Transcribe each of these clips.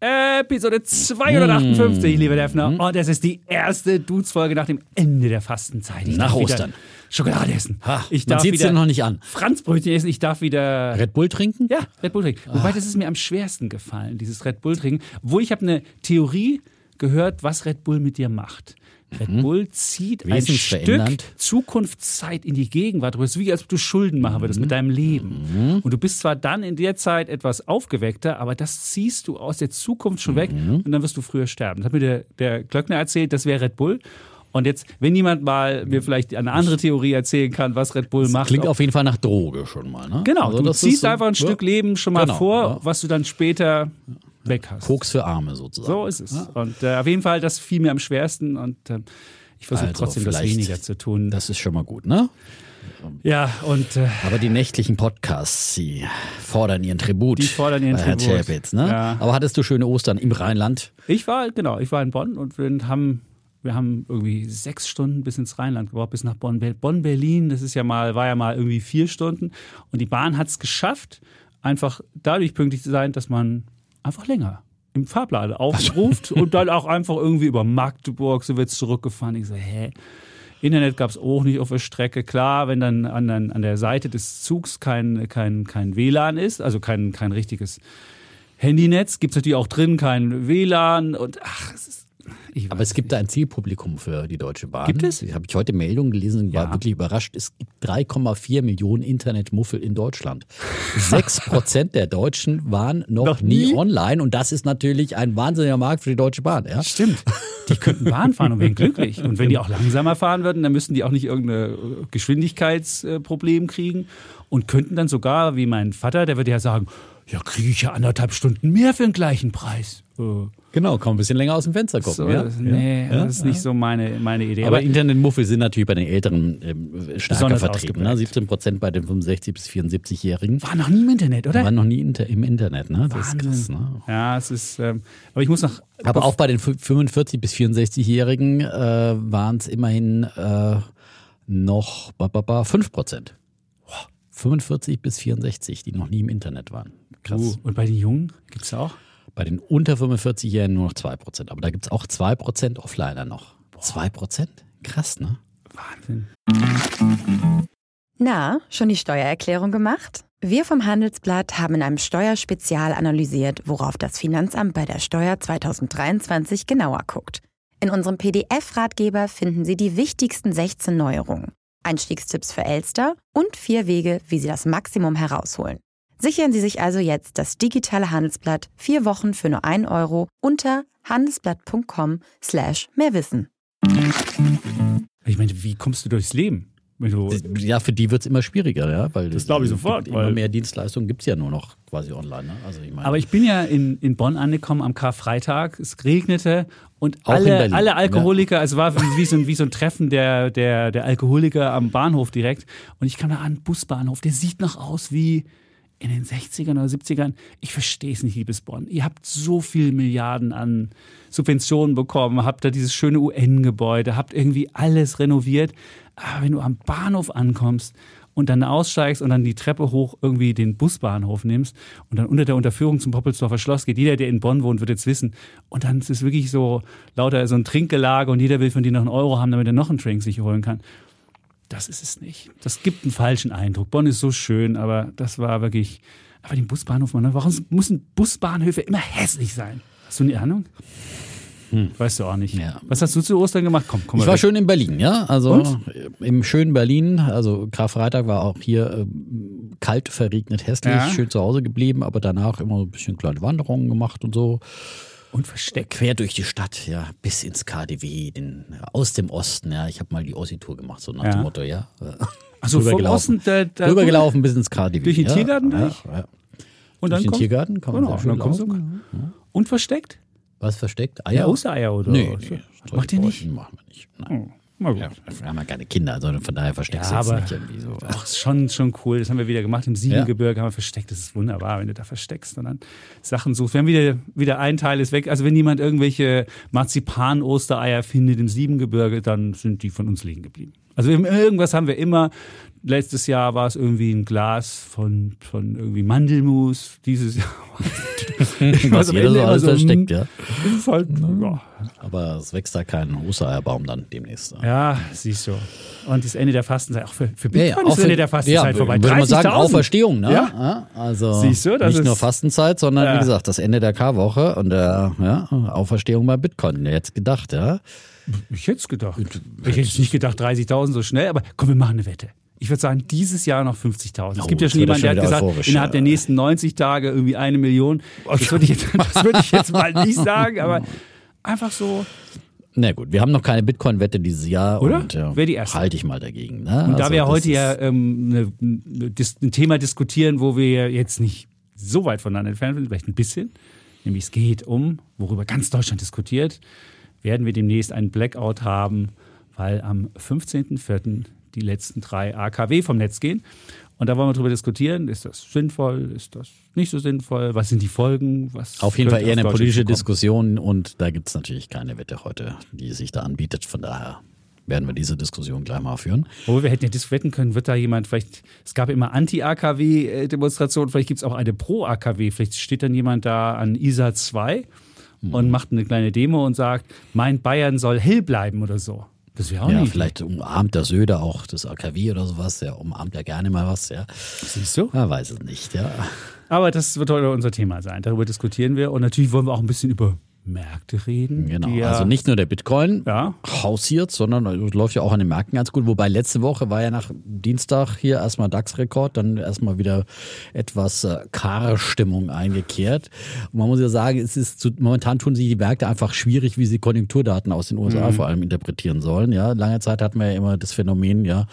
Episode 258, mm. lieber Defner. Und es ist die erste Dudes-Folge nach dem Ende der Fastenzeit. Ich nach Ostern. Schokolade essen. Ha, ich darf man sieht es noch nicht an. Franzbrötchen essen. Ich darf wieder. Red Bull trinken? Ja, Red Bull trinken. Wobei, das ist mir am schwersten gefallen, dieses Red Bull trinken. Wo ich habe eine Theorie gehört, was Red Bull mit dir macht. Red mhm. Bull zieht ein Stück Zukunftszeit in die Gegenwart. Du bist wie, als ob du Schulden machen würdest mhm. mit deinem Leben. Mhm. Und du bist zwar dann in der Zeit etwas aufgeweckter, aber das ziehst du aus der Zukunft schon weg mhm. und dann wirst du früher sterben. Das hat mir der, der Glöckner erzählt, das wäre Red Bull. Und jetzt, wenn jemand mal mir vielleicht eine andere Theorie erzählen kann, was Red Bull das macht. Klingt auf jeden Fall nach Droge schon mal. Ne? Genau, also du ziehst so, einfach ein ja. Stück Leben schon mal genau, vor, ja. was du dann später weg hast. Koks für Arme sozusagen. So ist es. Ja. Und äh, auf jeden Fall, das fiel mir am schwersten und äh, ich versuche also trotzdem das weniger zu tun. Das ist schon mal gut, ne? Ja, und. Äh, Aber die nächtlichen Podcasts, sie fordern ihren Tribut. Die fordern ihren Tribut. Herr Chapitz, ne? Ja. Aber hattest du schöne Ostern im Rheinland? Ich war, genau, ich war in Bonn und wir haben. Wir haben irgendwie sechs Stunden bis ins Rheinland gebraucht, bis nach Bonn. Bonn-Berlin, das ist ja mal, war ja mal irgendwie vier Stunden. Und die Bahn hat es geschafft, einfach dadurch pünktlich zu sein, dass man einfach länger im Fahrplan aufruft und dann auch einfach irgendwie über Magdeburg so wird zurückgefahren. Ich so, hä? Internet gab es auch nicht auf der Strecke. Klar, wenn dann an, an der Seite des Zugs kein, kein, kein WLAN ist, also kein, kein richtiges Handynetz, gibt es natürlich auch drin kein WLAN und ach, es ist aber es gibt da ein Zielpublikum für die Deutsche Bahn. Gibt es? Habe ich heute Meldungen gelesen und war ja. wirklich überrascht. Es gibt 3,4 Millionen Internetmuffel in Deutschland. Sechs Prozent der Deutschen waren noch, noch nie? nie? online und das ist natürlich ein wahnsinniger Markt für die Deutsche Bahn. Ja? Stimmt. Die könnten Bahn fahren und wären glücklich. Und wenn die auch langsamer fahren würden, dann müssten die auch nicht irgendein Geschwindigkeitsproblem kriegen und könnten dann sogar, wie mein Vater, der würde ja sagen, ja, kriege ich ja anderthalb Stunden mehr für den gleichen Preis. Genau, komm ein bisschen länger aus dem Fenster gucken. So, ja? Nee, ja? das ist nicht so meine, meine Idee. Aber, Aber Internetmuffel sind natürlich bei den Älteren ähm, stärker vertreten. Ne? 17 Prozent bei den 65- bis 74-Jährigen. Waren noch nie im Internet, oder? Waren noch nie im Internet, ne? Das Wahnsinn. ist krass, ne? Ja, es ist. Ähm, aber ich muss noch. Aber auch bei den 45- bis 64-Jährigen äh, waren es immerhin äh, noch 5 Prozent. 45 bis 64, die noch nie im Internet waren. Krass. Uh, und bei den Jungen gibt es auch? Bei den unter 45-Jährigen nur noch 2%. Aber da gibt es auch 2% Offliner noch. Boah. 2%? Krass, ne? Wahnsinn. Na, schon die Steuererklärung gemacht? Wir vom Handelsblatt haben in einem Steuerspezial analysiert, worauf das Finanzamt bei der Steuer 2023 genauer guckt. In unserem PDF-Ratgeber finden Sie die wichtigsten 16 Neuerungen, Einstiegstipps für Elster und vier Wege, wie Sie das Maximum herausholen. Sichern Sie sich also jetzt das digitale Handelsblatt vier Wochen für nur ein Euro unter handelsblatt.com slash mehrwissen. Ich meine, wie kommst du durchs Leben? ja, für die wird es immer schwieriger, ja. Weil das glaube ich sofort. Immer mehr Dienstleistungen gibt es ja nur noch quasi online. Ne? Also ich meine, Aber ich bin ja in, in Bonn angekommen am Karfreitag. Es regnete und alle, alle Alkoholiker, ja. also war wie so, ein, wie so ein Treffen der, der, der Alkoholiker am Bahnhof direkt. Und ich kam da an, Busbahnhof, der sieht noch aus wie in den 60ern oder 70ern, ich verstehe es nicht, liebes Bonn. Ihr habt so viele Milliarden an Subventionen bekommen, habt da dieses schöne UN-Gebäude, habt irgendwie alles renoviert. Aber wenn du am Bahnhof ankommst und dann aussteigst und dann die Treppe hoch irgendwie den Busbahnhof nimmst und dann unter der Unterführung zum Poppelsdorfer Schloss geht, jeder, der in Bonn wohnt, wird jetzt wissen. Und dann ist es wirklich so lauter so ein Trinkgelage und jeder will von dir noch einen Euro haben, damit er noch einen Drink sich holen kann das ist es nicht. Das gibt einen falschen Eindruck. Bonn ist so schön, aber das war wirklich. Aber den Busbahnhof, man, warum müssen Busbahnhöfe immer hässlich sein? Hast du eine Ahnung? Hm. Weißt du auch nicht. Ja. Was hast du zu Ostern gemacht? Komm, komm Ich war weg. schön in Berlin, ja. Also Und? im schönen Berlin. Also Karfreitag war auch hier äh, kalt, verregnet, hässlich, ja. schön zu Hause geblieben, aber danach immer so ein bisschen kleine Wanderungen gemacht und so. Und versteckt. Quer durch die Stadt, ja, bis ins KDW, den, aus dem Osten, ja. Ich habe mal die Ossi-Tour gemacht, so nach ja. dem Motto, ja. Also vom Osten, da, da rübergelaufen bis ins KDW. Durch den ja, Tiergarten durch? Ja, Und durch den komm, Tiergarten kann man genau, sehr schön laufen. Und versteckt? Was versteckt? Eier? Ja, Ostereier oder? Nee, nee Macht ihr nicht? Machen wir nicht. Nein. Ja, wir haben ja keine Kinder, sondern von daher versteckst ja, du jetzt nicht irgendwie so. Ach, schon, schon cool. Das haben wir wieder gemacht. Im Siebengebirge ja. haben wir versteckt. Das ist wunderbar, wenn du da versteckst und dann Sachen suchst. Wir haben wieder, wieder ein Teil ist weg. Also wenn jemand irgendwelche Marzipan-Ostereier findet im Siebengebirge, dann sind die von uns liegen geblieben. Also irgendwas haben wir immer. Letztes Jahr war es irgendwie ein Glas von, von irgendwie Mandelmus. Dieses Jahr Was jeder so alles versteckt, ja. Halt, ja. Aber es wächst da kein Ostereierbaum dann demnächst. Ja, siehst du. Und das Ende der Fastenzeit, auch für, für Bitcoin ja, ja, ist das Ende der Fastenzeit ja, vorbei. Würde man sagen, Auferstehung, ne? Ja. Also siehst du, das nicht nur Fastenzeit, sondern wie gesagt, das Ende der K-Woche und der ja, Auferstehung bei Bitcoin. Jetzt gedacht, ja. Ich hätte es gedacht. Ich hätte nicht gedacht, 30.000 so schnell, aber komm, wir machen eine Wette. Ich würde sagen, dieses Jahr noch 50.000. Oh, es gibt ja schon jemanden, der hat gesagt, innerhalb der nächsten 90 Tage irgendwie eine Million. Das würde ich, jetzt, ich jetzt mal nicht sagen, aber einfach so. Na gut, wir haben noch keine Bitcoin-Wette dieses Jahr. Oder? Und, ja, Wäre die erste. Halte ich mal dagegen. Ne? Und also, da wir heute ja ähm, ne, ne, ein Thema diskutieren, wo wir jetzt nicht so weit voneinander entfernt sind, vielleicht ein bisschen, nämlich es geht um, worüber ganz Deutschland diskutiert, werden wir demnächst einen Blackout haben, weil am 15.04 die letzten drei AKW vom Netz gehen. Und da wollen wir darüber diskutieren, ist das sinnvoll, ist das nicht so sinnvoll, was sind die Folgen? Was auf jeden Fall eher eine politische Diskussion und da gibt es natürlich keine Wette heute, die sich da anbietet. Von daher werden wir diese Diskussion gleich mal führen. Wo wir hätten ja wetten können, wird da jemand, vielleicht, es gab immer Anti-AKW-Demonstrationen, vielleicht gibt es auch eine Pro-AKW, vielleicht steht dann jemand da an ISA 2 mhm. und macht eine kleine Demo und sagt, mein Bayern soll hell bleiben oder so. Das wäre auch Ja, vielleicht umarmt der Söder auch das AKW oder sowas. Der umarmt ja gerne mal was, ja. Siehst du? Er weiß es nicht, ja. Aber das wird heute unser Thema sein. Darüber diskutieren wir. Und natürlich wollen wir auch ein bisschen über Märkte reden. Genau, ja also nicht nur der Bitcoin ja. hausiert, sondern läuft ja auch an den Märkten ganz gut. Wobei letzte Woche war ja nach Dienstag hier erstmal DAX-Rekord, dann erstmal wieder etwas äh, Stimmung eingekehrt. Und man muss ja sagen, es ist zu, momentan tun sich die Märkte einfach schwierig, wie sie Konjunkturdaten aus den USA mhm. vor allem interpretieren sollen. Ja, lange Zeit hatten wir ja immer das Phänomen, ja,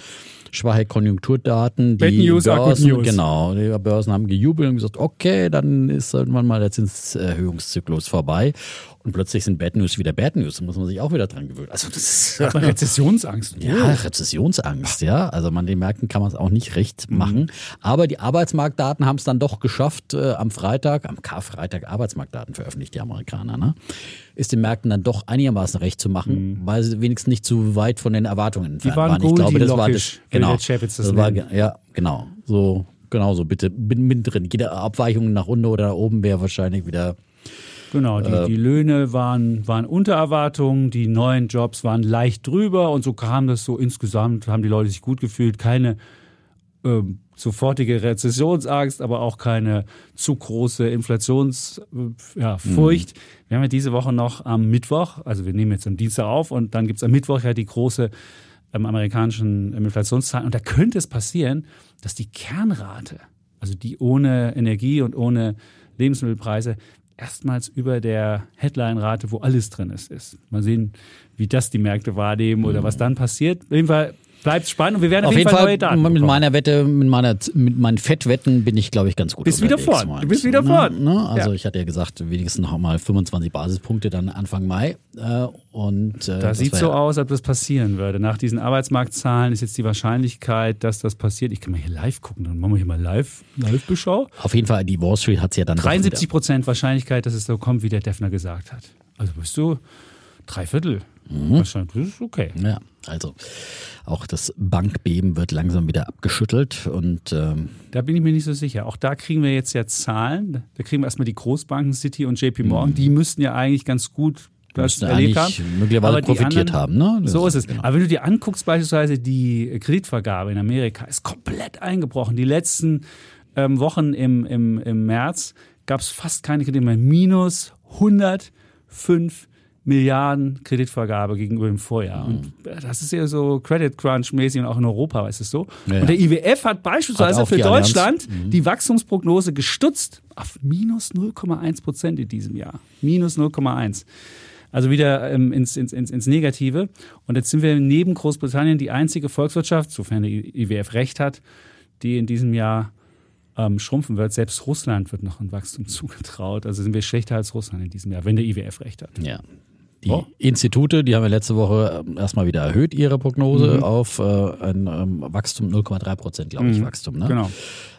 schwache Konjunkturdaten. Die News Börsen, News. Genau, die Börsen haben gejubelt und gesagt, okay, dann ist irgendwann mal der Zinserhöhungszyklus vorbei. Und plötzlich sind Bad News wieder Bad News. Da muss man sich auch wieder dran gewöhnen. Also das ist Rezessionsangst. Ja, Rezessionsangst, ja. Also man den Märkten kann man es auch nicht recht mhm. machen. Aber die Arbeitsmarktdaten haben es dann doch geschafft, äh, am Freitag, am Karfreitag Arbeitsmarktdaten veröffentlicht die Amerikaner, ne? Ist den Märkten dann doch einigermaßen recht zu machen, mhm. weil sie wenigstens nicht zu weit von den Erwartungen entfernt die waren. waren. Ich glaube, das war das. Genau. Das, das war, ja, genau. So, genau so. Bitte, bin, drin. Jede Abweichung nach unten oder nach oben wäre wahrscheinlich wieder Genau, die, äh, die, Löhne waren, waren unter Erwartungen, die neuen Jobs waren leicht drüber und so kam das so insgesamt, haben die Leute sich gut gefühlt, keine äh, sofortige Rezessionsangst, aber auch keine zu große Inflationsfurcht. Äh, ja, mhm. Wir haben ja diese Woche noch am Mittwoch, also wir nehmen jetzt am Dienstag auf und dann gibt es am Mittwoch ja die große ähm, amerikanischen Inflationszahlen und da könnte es passieren, dass die Kernrate, also die ohne Energie und ohne Lebensmittelpreise, erstmals über der Headline-Rate, wo alles drin ist, ist. Mal sehen, wie das die Märkte wahrnehmen oder was dann passiert. Auf jeden Fall bleibt spannend und wir werden auf, auf jeden Fall, Fall neue Daten mit bekommen. meiner Wette, mit meiner mit meinen Fettwetten bin ich glaube ich ganz gut. Bist wieder fort. Du bist wieder fort. Also ja. ich hatte ja gesagt, wenigstens noch mal 25 Basispunkte dann Anfang Mai äh, und äh, da sieht so aus, als ob das passieren würde. Nach diesen Arbeitsmarktzahlen ist jetzt die Wahrscheinlichkeit, dass das passiert. Ich kann mal hier live gucken, dann machen wir hier mal live live Beschau. Auf jeden Fall die Wall Street hat es ja dann 73 Prozent Wahrscheinlichkeit, dass es so kommt, wie der Defner gesagt hat. Also bist du drei Viertel. Mhm. Wahrscheinlich, das ist okay. Ja, also auch das Bankbeben wird langsam wieder abgeschüttelt und ähm da bin ich mir nicht so sicher. Auch da kriegen wir jetzt ja Zahlen. Da kriegen wir erstmal die Großbanken City und JP Morgan. Mhm. Die müssten ja eigentlich ganz gut das erlebt haben. möglicherweise profitiert anderen, haben. Ne? so ist es. Genau. Aber wenn du dir anguckst, beispielsweise die Kreditvergabe in Amerika ist komplett eingebrochen. Die letzten ähm, Wochen im, im, im März gab es fast keine Kredite mehr. Minus 105 Milliarden Kreditvergabe gegenüber dem Vorjahr. Mhm. Und das ist ja so Credit Crunch-mäßig und auch in Europa ist es so. Ja. Und der IWF hat beispielsweise hat für Deutschland mhm. die Wachstumsprognose gestutzt auf minus 0,1 Prozent in diesem Jahr. Minus 0,1. Also wieder ähm, ins, ins, ins, ins Negative. Und jetzt sind wir neben Großbritannien die einzige Volkswirtschaft, sofern der IWF recht hat, die in diesem Jahr ähm, schrumpfen wird. Selbst Russland wird noch ein Wachstum zugetraut. Also sind wir schlechter als Russland in diesem Jahr, wenn der IWF recht hat. Ja, Die oh. Institute, die haben ja letzte Woche ähm, erstmal wieder erhöht ihre Prognose mhm. auf äh, ein ähm, Wachstum 0,3 Prozent, glaube ich, mhm. Wachstum. Ne? Genau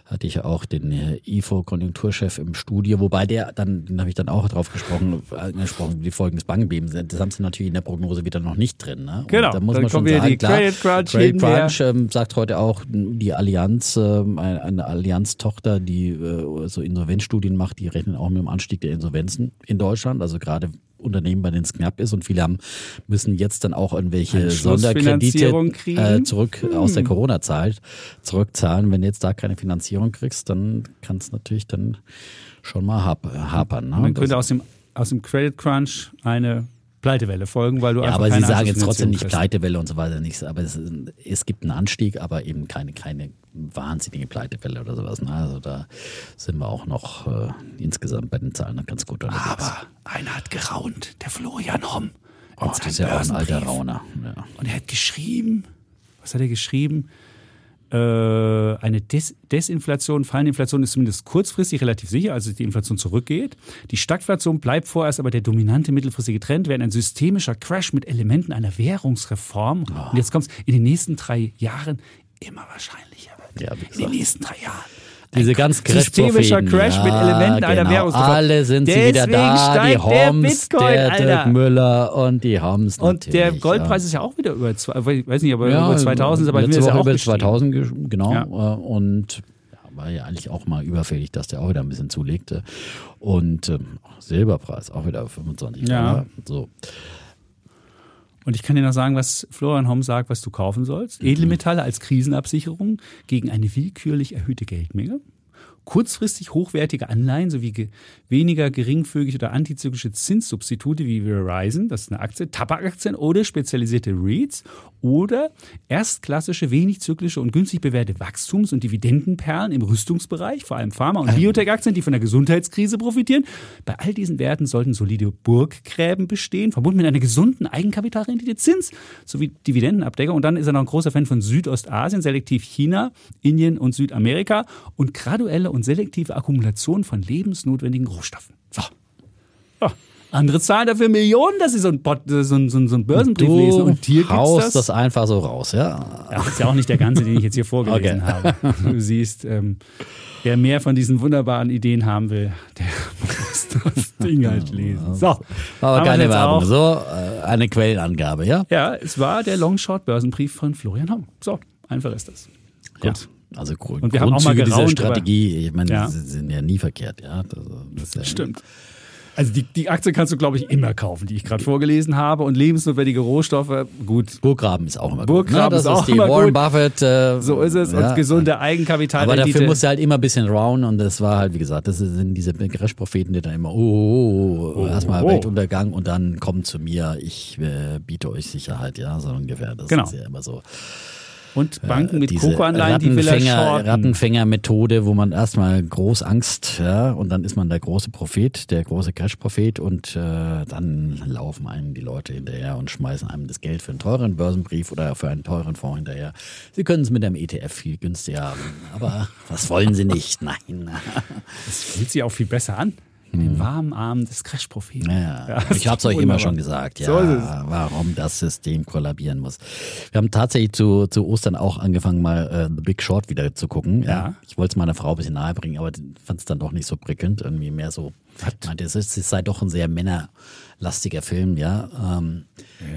hatte ich ja auch den äh, IFO-Konjunkturchef im Studio, wobei der dann, den habe ich dann auch drauf gesprochen, angesprochen, die Folgen des Bankenbebens, das haben sie natürlich in der Prognose wieder noch nicht drin. Ne? Und genau, da muss man schon sagen, die klar, Credit Crunch, Credit Crunch ähm, sagt heute auch die Allianz, äh, eine Allianz-Tochter, die äh, so Insolvenzstudien macht, die rechnen auch mit dem Anstieg der Insolvenzen in Deutschland, also gerade Unternehmen, bei denen es knapp ist und viele haben, müssen jetzt dann auch irgendwelche Sonderkredite äh, zurück hm. aus der Corona-Zeit zurückzahlen. Wenn du jetzt da keine Finanzierung kriegst, dann kann es natürlich dann schon mal hapern. Ne? Man könnte aus dem, aus dem Credit Crunch eine Pleitewelle folgen, weil du ja, einfach aber sie sagen jetzt trotzdem nicht Pleitewelle und so weiter nichts. Aber es, es, gibt einen Anstieg, aber eben keine, keine wahnsinnige Pleitewelle oder sowas. Ne? Also da sind wir auch noch äh, insgesamt bei den Zahlen ganz gut unterwegs. Aber einer hat geraunt, der Florian Homm. Oh, das ist ja auch ein alter Rauner. Ja. Und er hat geschrieben, was hat er geschrieben? Äh, eine Des Desinflation, fallende Inflation ist zumindest kurzfristig relativ sicher, also die Inflation zurückgeht. Die Stagflation bleibt vorerst aber der dominante mittelfristige Trend, während ein systemischer Crash mit Elementen einer Währungsreform, oh. und jetzt kommt es in den nächsten drei Jahren immer wahrscheinlicher wird. Ja, in den nächsten drei Jahren. Diese ganz Systemischer Crash ja, mit Elementen genau. einer Währungsreform. Alle sind sie wieder da, die Homs, der, der Dirk Müller und die Homs Und der Goldpreis ja. ist ja auch wieder über, zwei, weiß nicht, aber ja, über 2000, aber letzte Woche ja auch über 2000, genau. Ja. Äh, und war ja eigentlich auch mal überfällig, dass der auch wieder ein bisschen zulegte. Und ähm, Silberpreis auch wieder auf 25 ja. Dollar. So. Und ich kann dir noch sagen, was Florian Homm sagt, was du kaufen sollst. Mhm. Edelmetalle als Krisenabsicherung gegen eine willkürlich erhöhte Geldmenge kurzfristig hochwertige Anleihen sowie ge weniger geringfügige oder antizyklische Zinssubstitute wie Verizon, das ist eine Aktie, Tabakaktien oder spezialisierte REITs oder erstklassische, wenig zyklische und günstig bewährte Wachstums- und Dividendenperlen im Rüstungsbereich, vor allem Pharma- und ähm. Biotech-Aktien, die von der Gesundheitskrise profitieren. Bei all diesen Werten sollten solide Burggräben bestehen, verbunden mit einer gesunden Eigenkapitalrendite, Zins sowie Dividendenabdeckung. Und dann ist er noch ein großer Fan von Südostasien, selektiv China, Indien und Südamerika und graduelle und selektive Akkumulation von lebensnotwendigen Rohstoffen. So. Ja. Andere zahlen dafür Millionen, dass sie so ein, Bot, so ein, so ein Börsenbrief du lesen. Und hier haust das. das einfach so raus, ja? ja? Das ist ja auch nicht der ganze, den ich jetzt hier vorgelesen okay. habe. Du siehst, ähm, wer mehr von diesen wunderbaren Ideen haben will, der muss das Ding halt lesen. So, aber keine Werbung, so äh, eine Quellenangabe, ja? Ja, es war der Longshort-Börsenbrief von Florian Homm. So, einfach ist das. Gut. Ja. Also Grund, und wir haben auch mal geraunt, dieser Strategie, ich meine, ja. sind ja nie verkehrt, ja. Das, das Stimmt. Also die, die Aktie kannst du, glaube ich, immer kaufen, die ich gerade vorgelesen habe. Und lebensnotwendige Rohstoffe, gut. Burggraben ist auch immer gut. Burggraben ne? ist auch die immer Warren gut. Buffett. Äh, so ist es. Ja. Und gesunde Eigenkapital. Aber dafür musst du halt immer ein bisschen round. Und das war halt, wie gesagt, das sind diese Crash-Propheten, die dann immer, oh, oh, oh, oh erstmal oh. Weltuntergang und dann kommt zu mir, ich äh, biete euch Sicherheit, ja, so ungefähr. Das genau. ist ja immer so. Und Banken mit Kokoanleihen, die will er shorten. Rattenfänger-Methode, wo man erstmal groß Angst, ja, und dann ist man der große Prophet, der große Cash-Prophet und äh, dann laufen einem die Leute hinterher und schmeißen einem das Geld für einen teuren Börsenbrief oder für einen teuren Fonds hinterher. Sie können es mit einem ETF viel günstiger haben, aber was wollen Sie nicht? Nein. Das fühlt sich auch viel besser an in den mhm. warmen Armen des Crash-Propheten. Ja, ja, ich habe es euch immer schon gesagt, ja, so warum das System kollabieren muss. Wir haben tatsächlich zu, zu Ostern auch angefangen, mal äh, The Big Short wieder zu gucken. Ja. ja. Ich wollte es meiner Frau ein bisschen nahe bringen, aber fand es dann doch nicht so prickelnd. Irgendwie mehr so, ich meinte, es, ist, es sei doch ein sehr männerlastiger Film, ja. Ähm,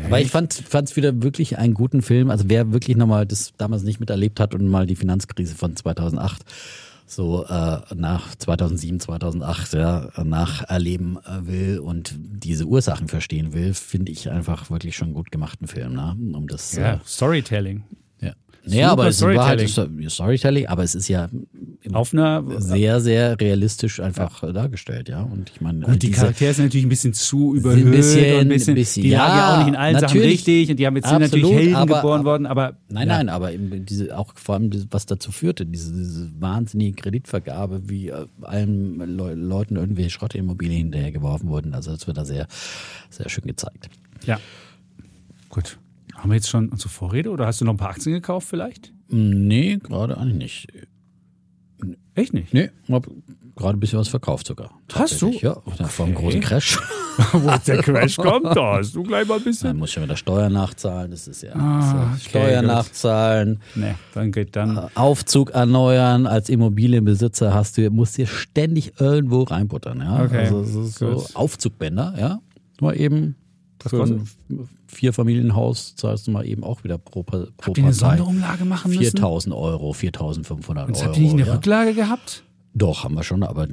aber ich fand es wieder wirklich einen guten Film. Also wer wirklich nochmal das damals nicht miterlebt hat und mal die Finanzkrise von 2008 so äh, nach 2007, 2008 ja, nacherleben äh, will und diese Ursachen verstehen will, finde ich einfach wirklich schon gut gemachten Film. Ne? Um das, ja, äh, Storytelling. Ja, aber es war halt Storytelling, aber es ist ja auf einer sehr, sehr realistisch einfach ja. dargestellt, ja. Und ich meine, und die Charaktere sind natürlich ein bisschen zu überhöht ein bisschen, und ein bisschen, bisschen die ja, lagen ja auch nicht in allen Sachen richtig und die haben jetzt absolut, sind natürlich Helden aber, geboren worden, aber nein, ja. nein, aber eben diese auch vor allem was dazu führte, diese, diese wahnsinnige Kreditvergabe, wie äh, allen Le Leuten irgendwelche Schrottimmobilien hinterhergeworfen wurden. Also das wird da sehr, sehr schön gezeigt. Ja, gut. Haben wir jetzt schon unsere Vorrede oder hast du noch ein paar Aktien gekauft vielleicht? Nee, gerade eigentlich nicht. Echt nicht? Nee, hab gerade ein bisschen was verkauft sogar. Hast du? Ja, okay. vor einem großen Crash. Wo der Crash kommt, da hast du gleich mal ein bisschen. Dann muss ich schon wieder Steuern nachzahlen. Das ist ja, ah, okay, Steuern gut. nachzahlen. Nee, dann geht dann. Äh, Aufzug erneuern. Als Immobilienbesitzer hast du, musst dir ständig irgendwo reinbuttern. Ja? Okay. Also so Aufzugbänder, ja. Nur eben das für ein Vierfamilienhaus zahlst du mal eben auch wieder pro, pro Habt ihr eine Sonderumlage machen müssen? 4.000 Euro, 4.500 Euro. Und habt ihr nicht eine ja. Rücklage gehabt? Doch, haben wir schon, aber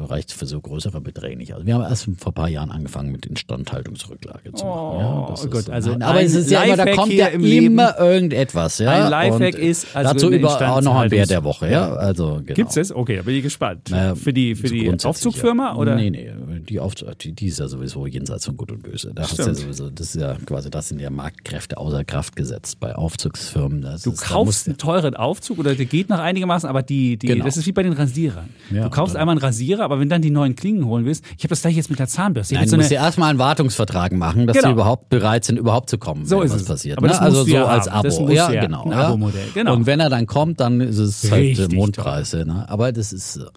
reicht für so größere Beträge nicht. Also wir haben erst vor ein paar Jahren angefangen mit Instandhaltungsrücklage zu machen. Ja, oh Gott, also nein, aber es ist ja immer, da kommt ja immer Leben. irgendetwas. Ja? Ein Lifehack ist also dazu über auch noch ein Bär der Woche. Ja, also genau. Gibt's es? Okay, da bin ich gespannt. Naja, für die für die Aufzugfirma ja. oder? Nee, nee, die Aufzug, die, die ist ja sowieso jenseits von Gut und Böse. Da hast ja sowieso, das ist ja quasi, das sind ja Marktkräfte außer Kraft gesetzt bei Aufzugsfirmen. Du ist, kaufst einen teuren Aufzug oder der geht noch einigermaßen, aber die, die genau. das ist wie bei den Rasierern. du kaufst einmal einen Rasierer, aber wenn dann die neuen Klingen holen willst, ich habe das gleich jetzt mit der Zahnbürste. Nein, so du musst ja erstmal einen Wartungsvertrag machen, dass genau. sie überhaupt bereit sind, überhaupt zu kommen, so wenn ist was es. passiert. Aber ne? das also so ja als Abo. Das muss ja, ja genau. Ein Abo-Modell, genau. Und wenn er dann kommt, dann ist es halt Mondpreise. Ne? Aber das ist so.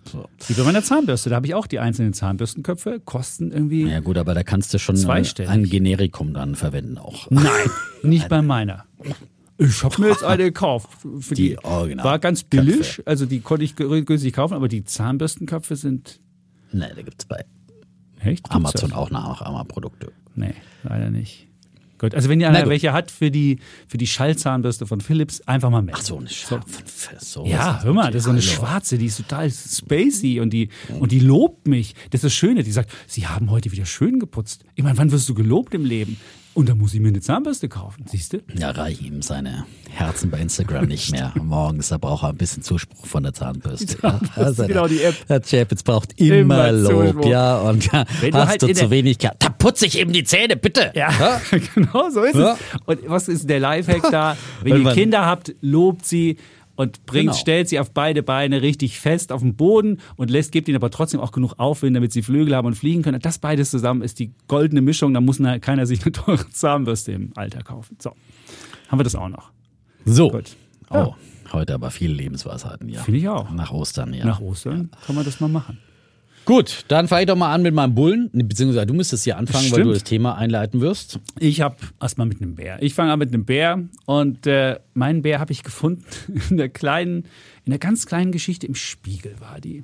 Wie bei meiner Zahnbürste, da habe ich auch die einzelnen Zahnbürstenköpfe, kosten irgendwie. Ja gut, aber da kannst du schon ein Generikum dann verwenden auch. Nein, nicht bei meiner. Ich habe mir jetzt eine gekauft. Für die, die war ganz billig, Köpfe. also die konnte ich günstig kaufen, aber die Zahnbürstenköpfe sind Nee, da gibt es bei Echt? Amazon auch Nachahmerprodukte. Nee, leider nicht. Gut, also wenn ihr einer welche hat für die, für die Schallzahnbürste von Philips, einfach mal melden. Ach so, eine Schwarze. So, ja, hör mal, das ist so eine schwarze, die ist total spacey und die, und die lobt mich. Das ist das Schöne, die sagt, sie haben heute wieder schön geputzt. Ich meine, wann wirst du gelobt im Leben? Und dann muss ich mir eine Zahnbürste kaufen, siehst du? Ja, reichen ihm seine Herzen bei Instagram nicht mehr. Morgens, da braucht er ein bisschen Zuspruch von der Zahnbürste. Ja, also genau, die App. Der Chapitz braucht immer, immer Lob, Zuspruch. ja. Und ja, Wenn hast du, halt du zu wenig gehabt, da putze ich eben die Zähne, bitte. Ja, ja? genau, so ist es. Und was ist der Lifehack da? Wenn ihr Kinder habt, lobt sie und bringt, genau. stellt sie auf beide Beine richtig fest auf den Boden und lässt, gibt ihnen aber trotzdem auch genug Aufwind, damit sie Flügel haben und fliegen können. Das beides zusammen ist die goldene Mischung. Da muss keiner sich eine teure Zahnbürste im Alter kaufen. So, haben wir das auch noch. So. Gut. Ja. Oh, heute aber viele Lebensweisheiten, ja. Finde ich auch. Nach Ostern, ja. Nach Ostern ja. kann man das mal machen. Gut, dann fange ich doch mal an mit meinem Bullen, beziehungsweise du müsstest hier anfangen, weil du das Thema einleiten wirst. Ich habe erstmal mit einem Bär. Ich fange an mit einem Bär und äh, meinen Bär habe ich gefunden in der kleinen, in der ganz kleinen Geschichte im Spiegel war die.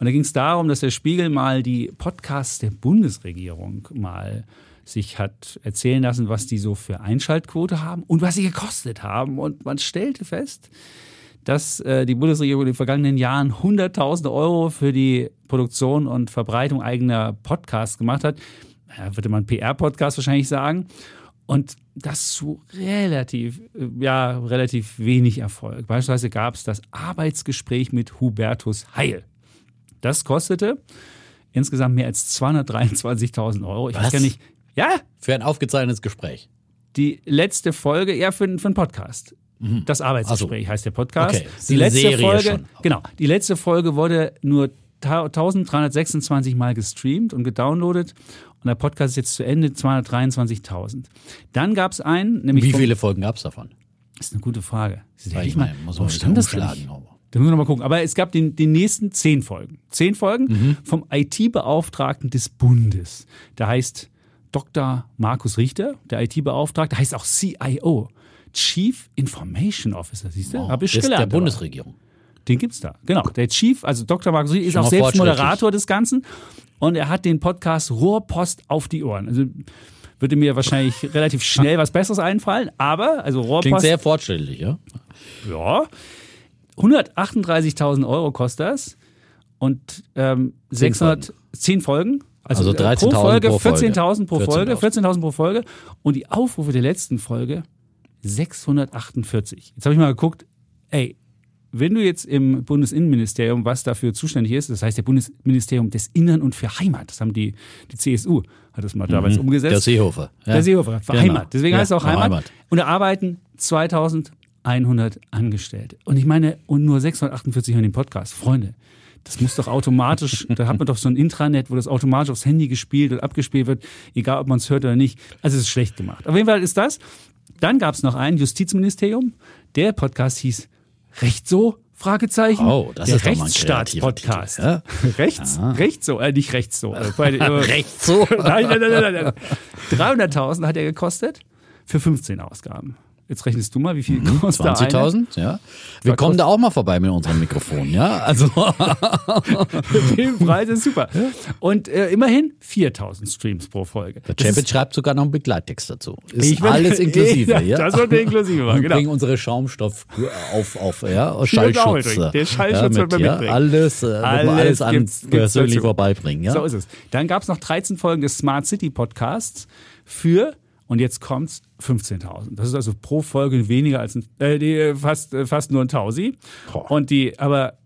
Und da ging es darum, dass der Spiegel mal die Podcasts der Bundesregierung mal sich hat erzählen lassen, was die so für Einschaltquote haben und was sie gekostet haben. Und man stellte fest, dass äh, die Bundesregierung in den vergangenen Jahren 100.000 Euro für die Produktion und Verbreitung eigener Podcasts gemacht hat. Ja, würde man PR-Podcast wahrscheinlich sagen. Und das zu relativ, äh, ja, relativ wenig Erfolg. Beispielsweise gab es das Arbeitsgespräch mit Hubertus Heil. Das kostete insgesamt mehr als 223.000 Euro. Ich Was? weiß gar nicht. Ja? Für ein aufgezeichnetes Gespräch. Die letzte Folge, ja, für, für einen Podcast. Mhm. Das Arbeitsgespräch so. heißt der Podcast. Okay. Die letzte Serie Folge, schon. genau, die letzte Folge wurde nur 1326 Mal gestreamt und gedownloadet. Und der Podcast ist jetzt zu Ende, 223.000. Dann gab es einen, nämlich. Wie viele Folgen gab es davon? Das ist eine gute Frage. Weil ich meine, muss man stand das schlagen. Da müssen wir nochmal gucken. Aber es gab den, den nächsten zehn Folgen. Zehn Folgen mhm. vom IT-Beauftragten des Bundes. Der heißt Dr. Markus Richter, der IT-Beauftragte, heißt auch CIO. Chief Information Officer, siehst du? Wow. Hab ich das gelernt. Der Bundesregierung. Den gibt's da. Genau. Der Chief, also Dr. Markus Richter, ist auch selbst Moderator des Ganzen. Und er hat den Podcast Rohrpost auf die Ohren. Also würde mir wahrscheinlich relativ schnell was Besseres einfallen, aber also Rohrpost. Klingt sehr fortschrittlich, ja? Ja. 138.000 Euro kostet das und ähm, 610 Folgen. Also, also 13.000 pro Folge, 14.000 pro Folge, 14.000 pro Folge. Und die Aufrufe der letzten Folge 648. Jetzt habe ich mal geguckt, ey, wenn du jetzt im Bundesinnenministerium, was dafür zuständig ist, das heißt der Bundesministerium des Innern und für Heimat, das haben die, die CSU, hat das mal mhm. damals umgesetzt. Der Seehofer. Ja. Der Seehofer, für genau. Heimat. Deswegen ja, heißt es auch Heimat. Heimat. Und da arbeiten 2100 Angestellte. Und ich meine, und nur 648 hören den Podcast. Freunde, das muss doch automatisch, da hat man doch so ein Intranet, wo das automatisch aufs Handy gespielt und abgespielt wird, egal ob man es hört oder nicht. Also es ist schlecht gemacht. Auf jeden Fall ist das. Dann gab es noch ein Justizministerium. Der Podcast hieß Recht so, Fragezeichen. Oh, das der ist Rechtsstaats-Podcast. Ja? Rechts, ja. rechts so, äh, nicht rechts so. Äh, rechts so. nein, nein, nein, nein, nein. 300.000 hat er gekostet für 15 Ausgaben. Jetzt rechnest du mal, wie viel mhm, kostet 20.000, ja. Wir kommen da auch mal vorbei mit unserem Mikrofon, ja. Also. Der Preis ist super. Und äh, immerhin 4.000 Streams pro Folge. Der Champion schreibt sogar noch einen Begleittext dazu. Ist ich alles inklusive, ja. Das wird inklusive machen, genau. Wir bringen unsere Schaumstoff auf, auf ja, Schallschutz. Der Schallschutz ja, mit, wird. Ja, alles, äh, alles, alles an persönlich vorbeibringen, ja. So ist es. Dann gab es noch 13 Folgen des Smart City Podcasts für und jetzt kommt's 15.000. Das ist also pro Folge weniger als ein, äh, fast, äh, fast nur ein Tausi. Boah. Und die, aber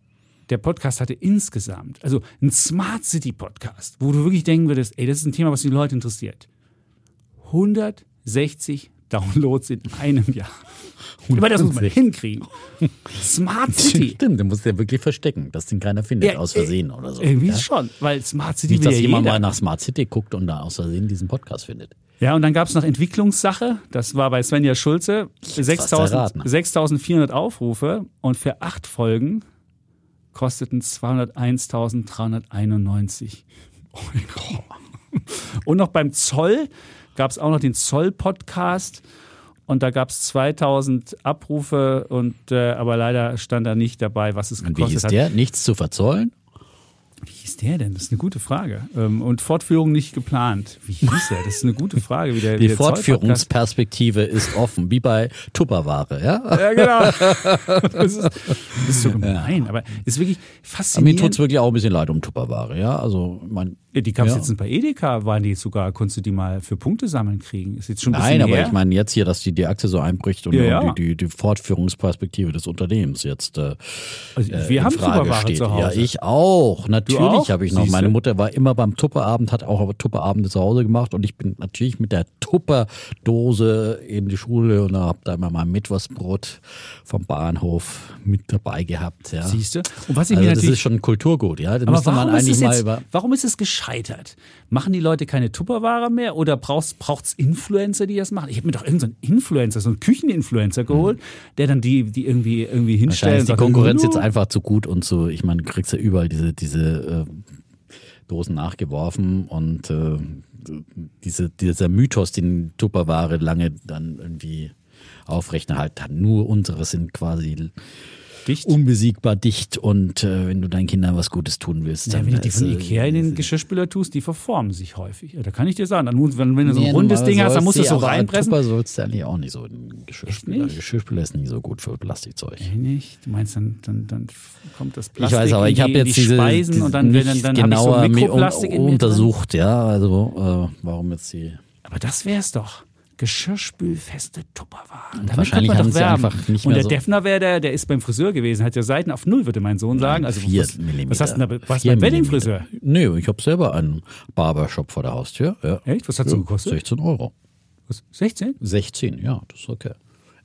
der Podcast hatte insgesamt, also ein Smart City Podcast, wo du wirklich denken würdest, ey, das ist ein Thema, was die Leute interessiert. 160 Downloads in einem Jahr. Aber das muss man hinkriegen. Smart City. Stimmt, du musst ja wirklich verstecken, dass den keiner findet, ja, aus Versehen oder so. Irgendwie ja? schon, weil Smart City Nicht, dass jemand jeder. mal nach Smart City guckt und da aus Versehen diesen Podcast findet. Ja, und dann gab es noch Entwicklungssache. Das war bei Svenja Schulze. 6400 Aufrufe und für acht Folgen kosteten 201.391 Euro. Und noch beim Zoll gab es auch noch den Zoll-Podcast. Und da gab es 2000 Abrufe und äh, aber leider stand da nicht dabei, was es gekostet und wie hat. der? Nichts zu verzollen? Wie hieß der denn? Das ist eine gute Frage. Ähm, und Fortführung nicht geplant. Wie hieß er? Das ist eine gute Frage. Wie der, Die wie der Fortführungsperspektive ist offen, wie bei Tupperware, ja? Ja, genau. Das ist, das ist so gemein, ja. aber ist wirklich faszinierend. Aber mir tut es wirklich auch ein bisschen leid um Tupperware, ja? Also, mein, die gab es ja. jetzt bei Edeka, waren die sogar, konntest du die mal für Punkte sammeln kriegen? Ist jetzt schon ein Nein, aber her. ich meine jetzt hier, dass die, die Aktie so einbricht und, ja, und die, die, die, Fortführungsperspektive des Unternehmens jetzt äh, also wir haben Frage steht. Zu Hause. Ja, ich auch. Natürlich habe ich noch. Siehste? Meine Mutter war immer beim Tupperabend, hat auch Tupperabende zu Hause gemacht und ich bin natürlich mit der Tupperdose in die Schule und habe da immer mein Mittwochsbrot vom Bahnhof mit dabei gehabt. Ja. Siehst du? Und was ich also mir das ist schon Kulturgut, ja. Aber man eigentlich mal über warum ist es gescheitert? Machen die Leute keine Tupperware mehr oder braucht es Influencer, die das machen? Ich habe mir doch irgendeinen so Influencer, so einen Kücheninfluencer geholt, mhm. der dann die, die irgendwie, irgendwie hinstellt. Ist die Konkurrenz jetzt einfach zu gut und so, ich meine, du kriegst ja überall diese, diese äh, Dosen nachgeworfen und äh, diese, dieser Mythos, den Tupperware lange dann irgendwie aufrechterhalten hat. Nur unsere sind quasi dicht. unbesiegbar dicht und äh, wenn du deinen Kindern was Gutes tun willst. Ja, wenn du die von Ikea in den Geschirrspüler tust, die verformen sich häufig. Ja, da kann ich dir sagen. Dann, wenn, wenn du so ein nee, rundes Ding hast, dann musst du es so reinpressen. Tupper sollst du eigentlich auch nicht so in den Geschirrspüler. Geschirrspüler ist nicht so gut für Plastikzeug. Echt nicht? Du meinst, dann, dann, dann kommt das Plastik ich weiß, aber ich habe jetzt die diese, Speisen diese und dann, dann, dann genauer ich so un untersucht, ja, also äh, warum jetzt die... Aber das wär's doch geschirrspülfeste Tupperware. Und wahrscheinlich haben sie werben. einfach nicht mehr Und der so Defner wäre der, der ist beim Friseur gewesen, hat ja Seiten auf Null, würde mein Sohn sagen. Also vier was, Millimeter. was hast du denn da? Was beim Weddingfriseur? Nee, ich habe selber einen Barbershop vor der Haustür. Ja. Echt? Was hat ja, so gekostet? 16 Euro. Was? 16? 16, ja, das ist okay.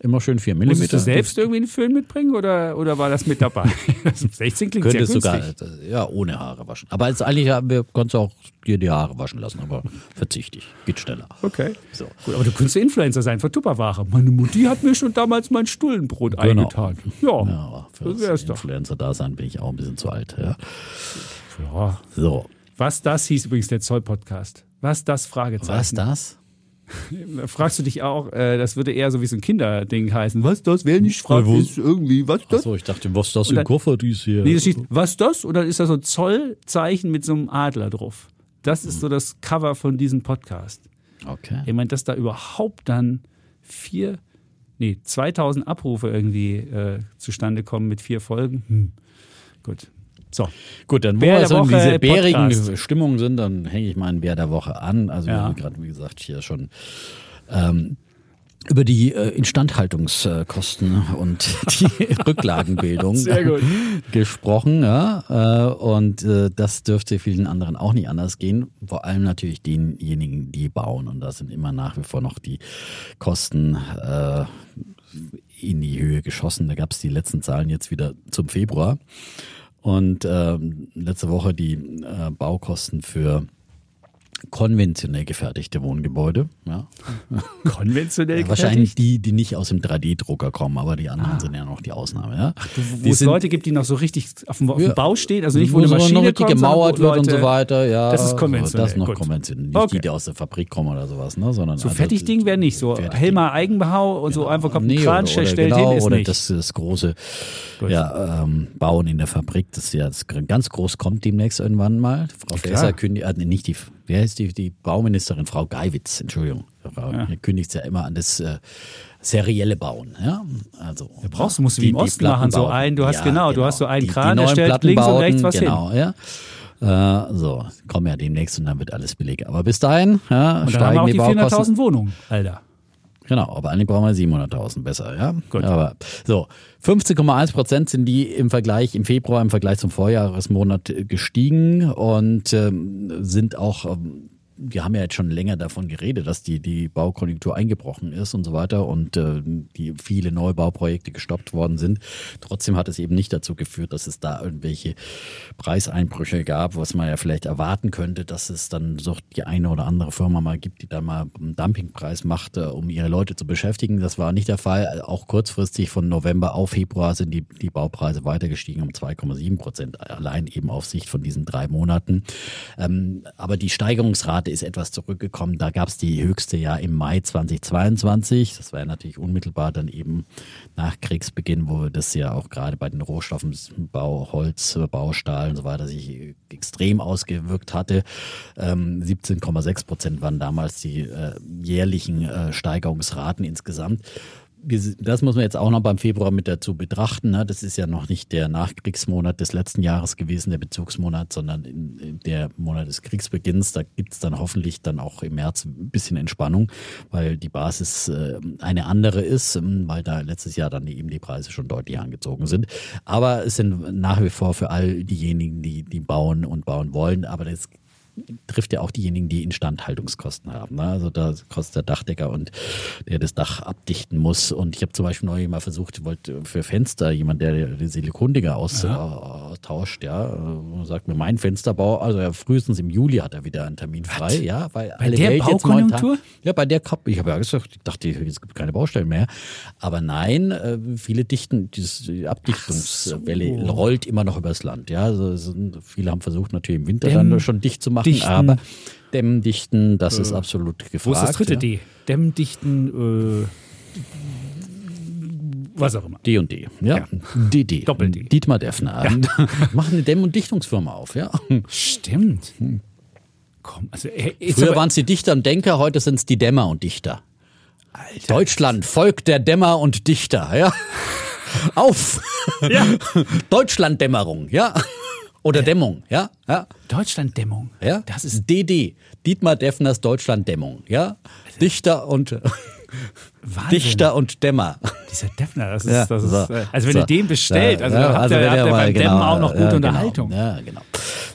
Immer schön 4 mm. Musstest du selbst irgendwie einen Föhn mitbringen oder, oder war das mit dabei? 16 klingt Könntest sehr sogar, ja, ohne Haare waschen. Aber als eigentlich haben wir, konntest du auch dir die Haare waschen lassen, aber verzichte ich. Geht schneller. Okay. So. Gut, aber du könntest Influencer sein für Tupperware. Meine Mutti hat mir schon damals mein Stullenbrot genau. eingetan. Ja, ja für das wär's doch. Influencer da sein bin ich auch ein bisschen zu alt. Ja. ja. So. Was das hieß übrigens der Zoll-Podcast. Was das Fragezeichen. Was das? Fragst du dich auch, äh, das würde eher so wie so ein Kinderding heißen. Was das? Wer nicht fragt, ja, ist irgendwie, was das? Achso, ich dachte, was das im Koffer dies hier? Nee, das steht, was das? Oder ist da so ein Zollzeichen mit so einem Adler drauf? Das ist so das Cover von diesem Podcast. Okay. Ich meine, dass da überhaupt dann vier, nee, 2000 Abrufe irgendwie äh, zustande kommen mit vier Folgen. Hm. Gut, so. Gut, dann wo wir so in diese bärigen Stimmungen sind, dann hänge ich meinen Bär der Woche an. Also ja. wir haben gerade, wie gesagt, hier schon ähm, über die äh, Instandhaltungskosten und die Rücklagenbildung gesprochen. Ja? Äh, und äh, das dürfte vielen anderen auch nicht anders gehen. Vor allem natürlich denjenigen, die bauen. Und da sind immer nach wie vor noch die Kosten äh, in die Höhe geschossen. Da gab es die letzten Zahlen jetzt wieder zum Februar. Und ähm, letzte Woche die äh, Baukosten für konventionell gefertigte Wohngebäude. Ja. Konventionell ja, Wahrscheinlich die, die nicht aus dem 3D-Drucker kommen, aber die anderen ah. sind ja noch die Ausnahme. Ja. Ach, wo es Leute gibt, die noch so richtig auf dem, auf dem Bau stehen, also nicht wo, wo eine Maschine noch richtig kommt, gemauert wird und so weiter. Ja, das ist konventionell. Das ist noch Gut. konventionell. Nicht okay. die, die aus der Fabrik kommen oder sowas. Ne, sondern so also, Fertigding wäre nicht so. Helmer Eigenbau und genau. so einfach kommt nee, Kran, oder, oder stellt genau, hin, ist oder nicht. Das, das große ja, ähm, Bauen in der Fabrik, das ist ja das ganz groß kommt demnächst irgendwann mal. Frau Faeser kündigt, äh, nicht die, wer ist die, die Bauministerin, Frau Geiwitz, Entschuldigung. Frau ja. kündigt ja immer an das äh, serielle Bauen. Ja? Also, ja, brauchst du, musst du wie im Osten machen, so ein, du hast ja, genau, genau, du hast so einen die, Kran, die der stellt links und rechts was genau, hin. Ja. Äh, so, kommen ja demnächst und dann wird alles billig. Aber bis dahin ja, und dann steigen haben wir auch die, die 400.000 Wohnungen, Alter. Genau, aber eigentlich brauchen wir 700.000 besser, ja. Gut. Aber so, 15,1 Prozent sind die im Vergleich, im Februar im Vergleich zum Vorjahresmonat gestiegen und ähm, sind auch ähm, wir haben ja jetzt schon länger davon geredet, dass die, die Baukonjunktur eingebrochen ist und so weiter und äh, die viele Neubauprojekte gestoppt worden sind. Trotzdem hat es eben nicht dazu geführt, dass es da irgendwelche Preiseinbrüche gab, was man ja vielleicht erwarten könnte, dass es dann so die eine oder andere Firma mal gibt, die da mal einen Dumpingpreis macht, äh, um ihre Leute zu beschäftigen. Das war nicht der Fall. Auch kurzfristig von November auf Februar sind die, die Baupreise weiter gestiegen um 2,7 Prozent, allein eben auf Sicht von diesen drei Monaten. Ähm, aber die Steigerungsrate Rate ist etwas zurückgekommen. Da gab es die höchste ja im Mai 2022. Das war ja natürlich unmittelbar dann eben nach Kriegsbeginn, wo das ja auch gerade bei den Rohstoffen, Bau, Holz, Baustahl und so weiter sich extrem ausgewirkt hatte. Ähm, 17,6 Prozent waren damals die äh, jährlichen äh, Steigerungsraten insgesamt das muss man jetzt auch noch beim Februar mit dazu betrachten. Ne? Das ist ja noch nicht der Nachkriegsmonat des letzten Jahres gewesen, der Bezugsmonat, sondern der Monat des Kriegsbeginns. Da gibt es dann hoffentlich dann auch im März ein bisschen Entspannung, weil die Basis äh, eine andere ist, ähm, weil da letztes Jahr dann eben die Preise schon deutlich angezogen sind. Aber es sind nach wie vor für all diejenigen, die, die bauen und bauen wollen, aber das trifft ja auch diejenigen, die Instandhaltungskosten haben. Ne? Also da kostet der Dachdecker und der das Dach abdichten muss. Und ich habe zum Beispiel neulich mal versucht, wollte für Fenster jemand, der die Silikondinger austauscht, ja, ja sagt mir mein Fensterbau, also ja, frühestens im Juli hat er wieder einen Termin frei, Was? ja, weil bei alle der Welt Baukonjunktur? Jetzt ja, bei der Kap, ich habe ja gesagt, ich dachte, es gibt keine Baustellen mehr. Aber nein, äh, viele dichten, diese Abdichtungswelle so. rollt immer noch übers Land. Ja, also sind, viele haben versucht, natürlich im Winter Dämm, dann schon dicht zu machen, dichten. aber Dämmdichten, das äh, ist absolut gefragt. Wo ist das dritte ja. D? Dämmdichten, äh, was auch immer. D und D, ja. ja. DD. Doppel-D. Dietmar Deffner. Ja. Machen eine Dämm- und Dichtungsfirma auf, ja. Stimmt. Hm. Komm, also, Früher waren es die Dichter und Denker, heute sind es die Dämmer und Dichter. Alter. Deutschland, Volk der Dämmer und Dichter, ja. Auf! Ja. Deutschlanddämmerung, ja. Oder Dämmung, ja? ja. Deutschlanddämmung. Ja. Das ist DD. Dietmar Deffners Deutschlanddämmung, ja. Dichter und Wahnsinn. Dichter und Dämmer. Dieser Deffner, das ist, ja, das ist so, also wenn so, ihr den bestellt, also ja, dann habt also ihr, habt ihr beim genau, Dämmen auch noch gute ja, genau, Unterhaltung. Ja, genau.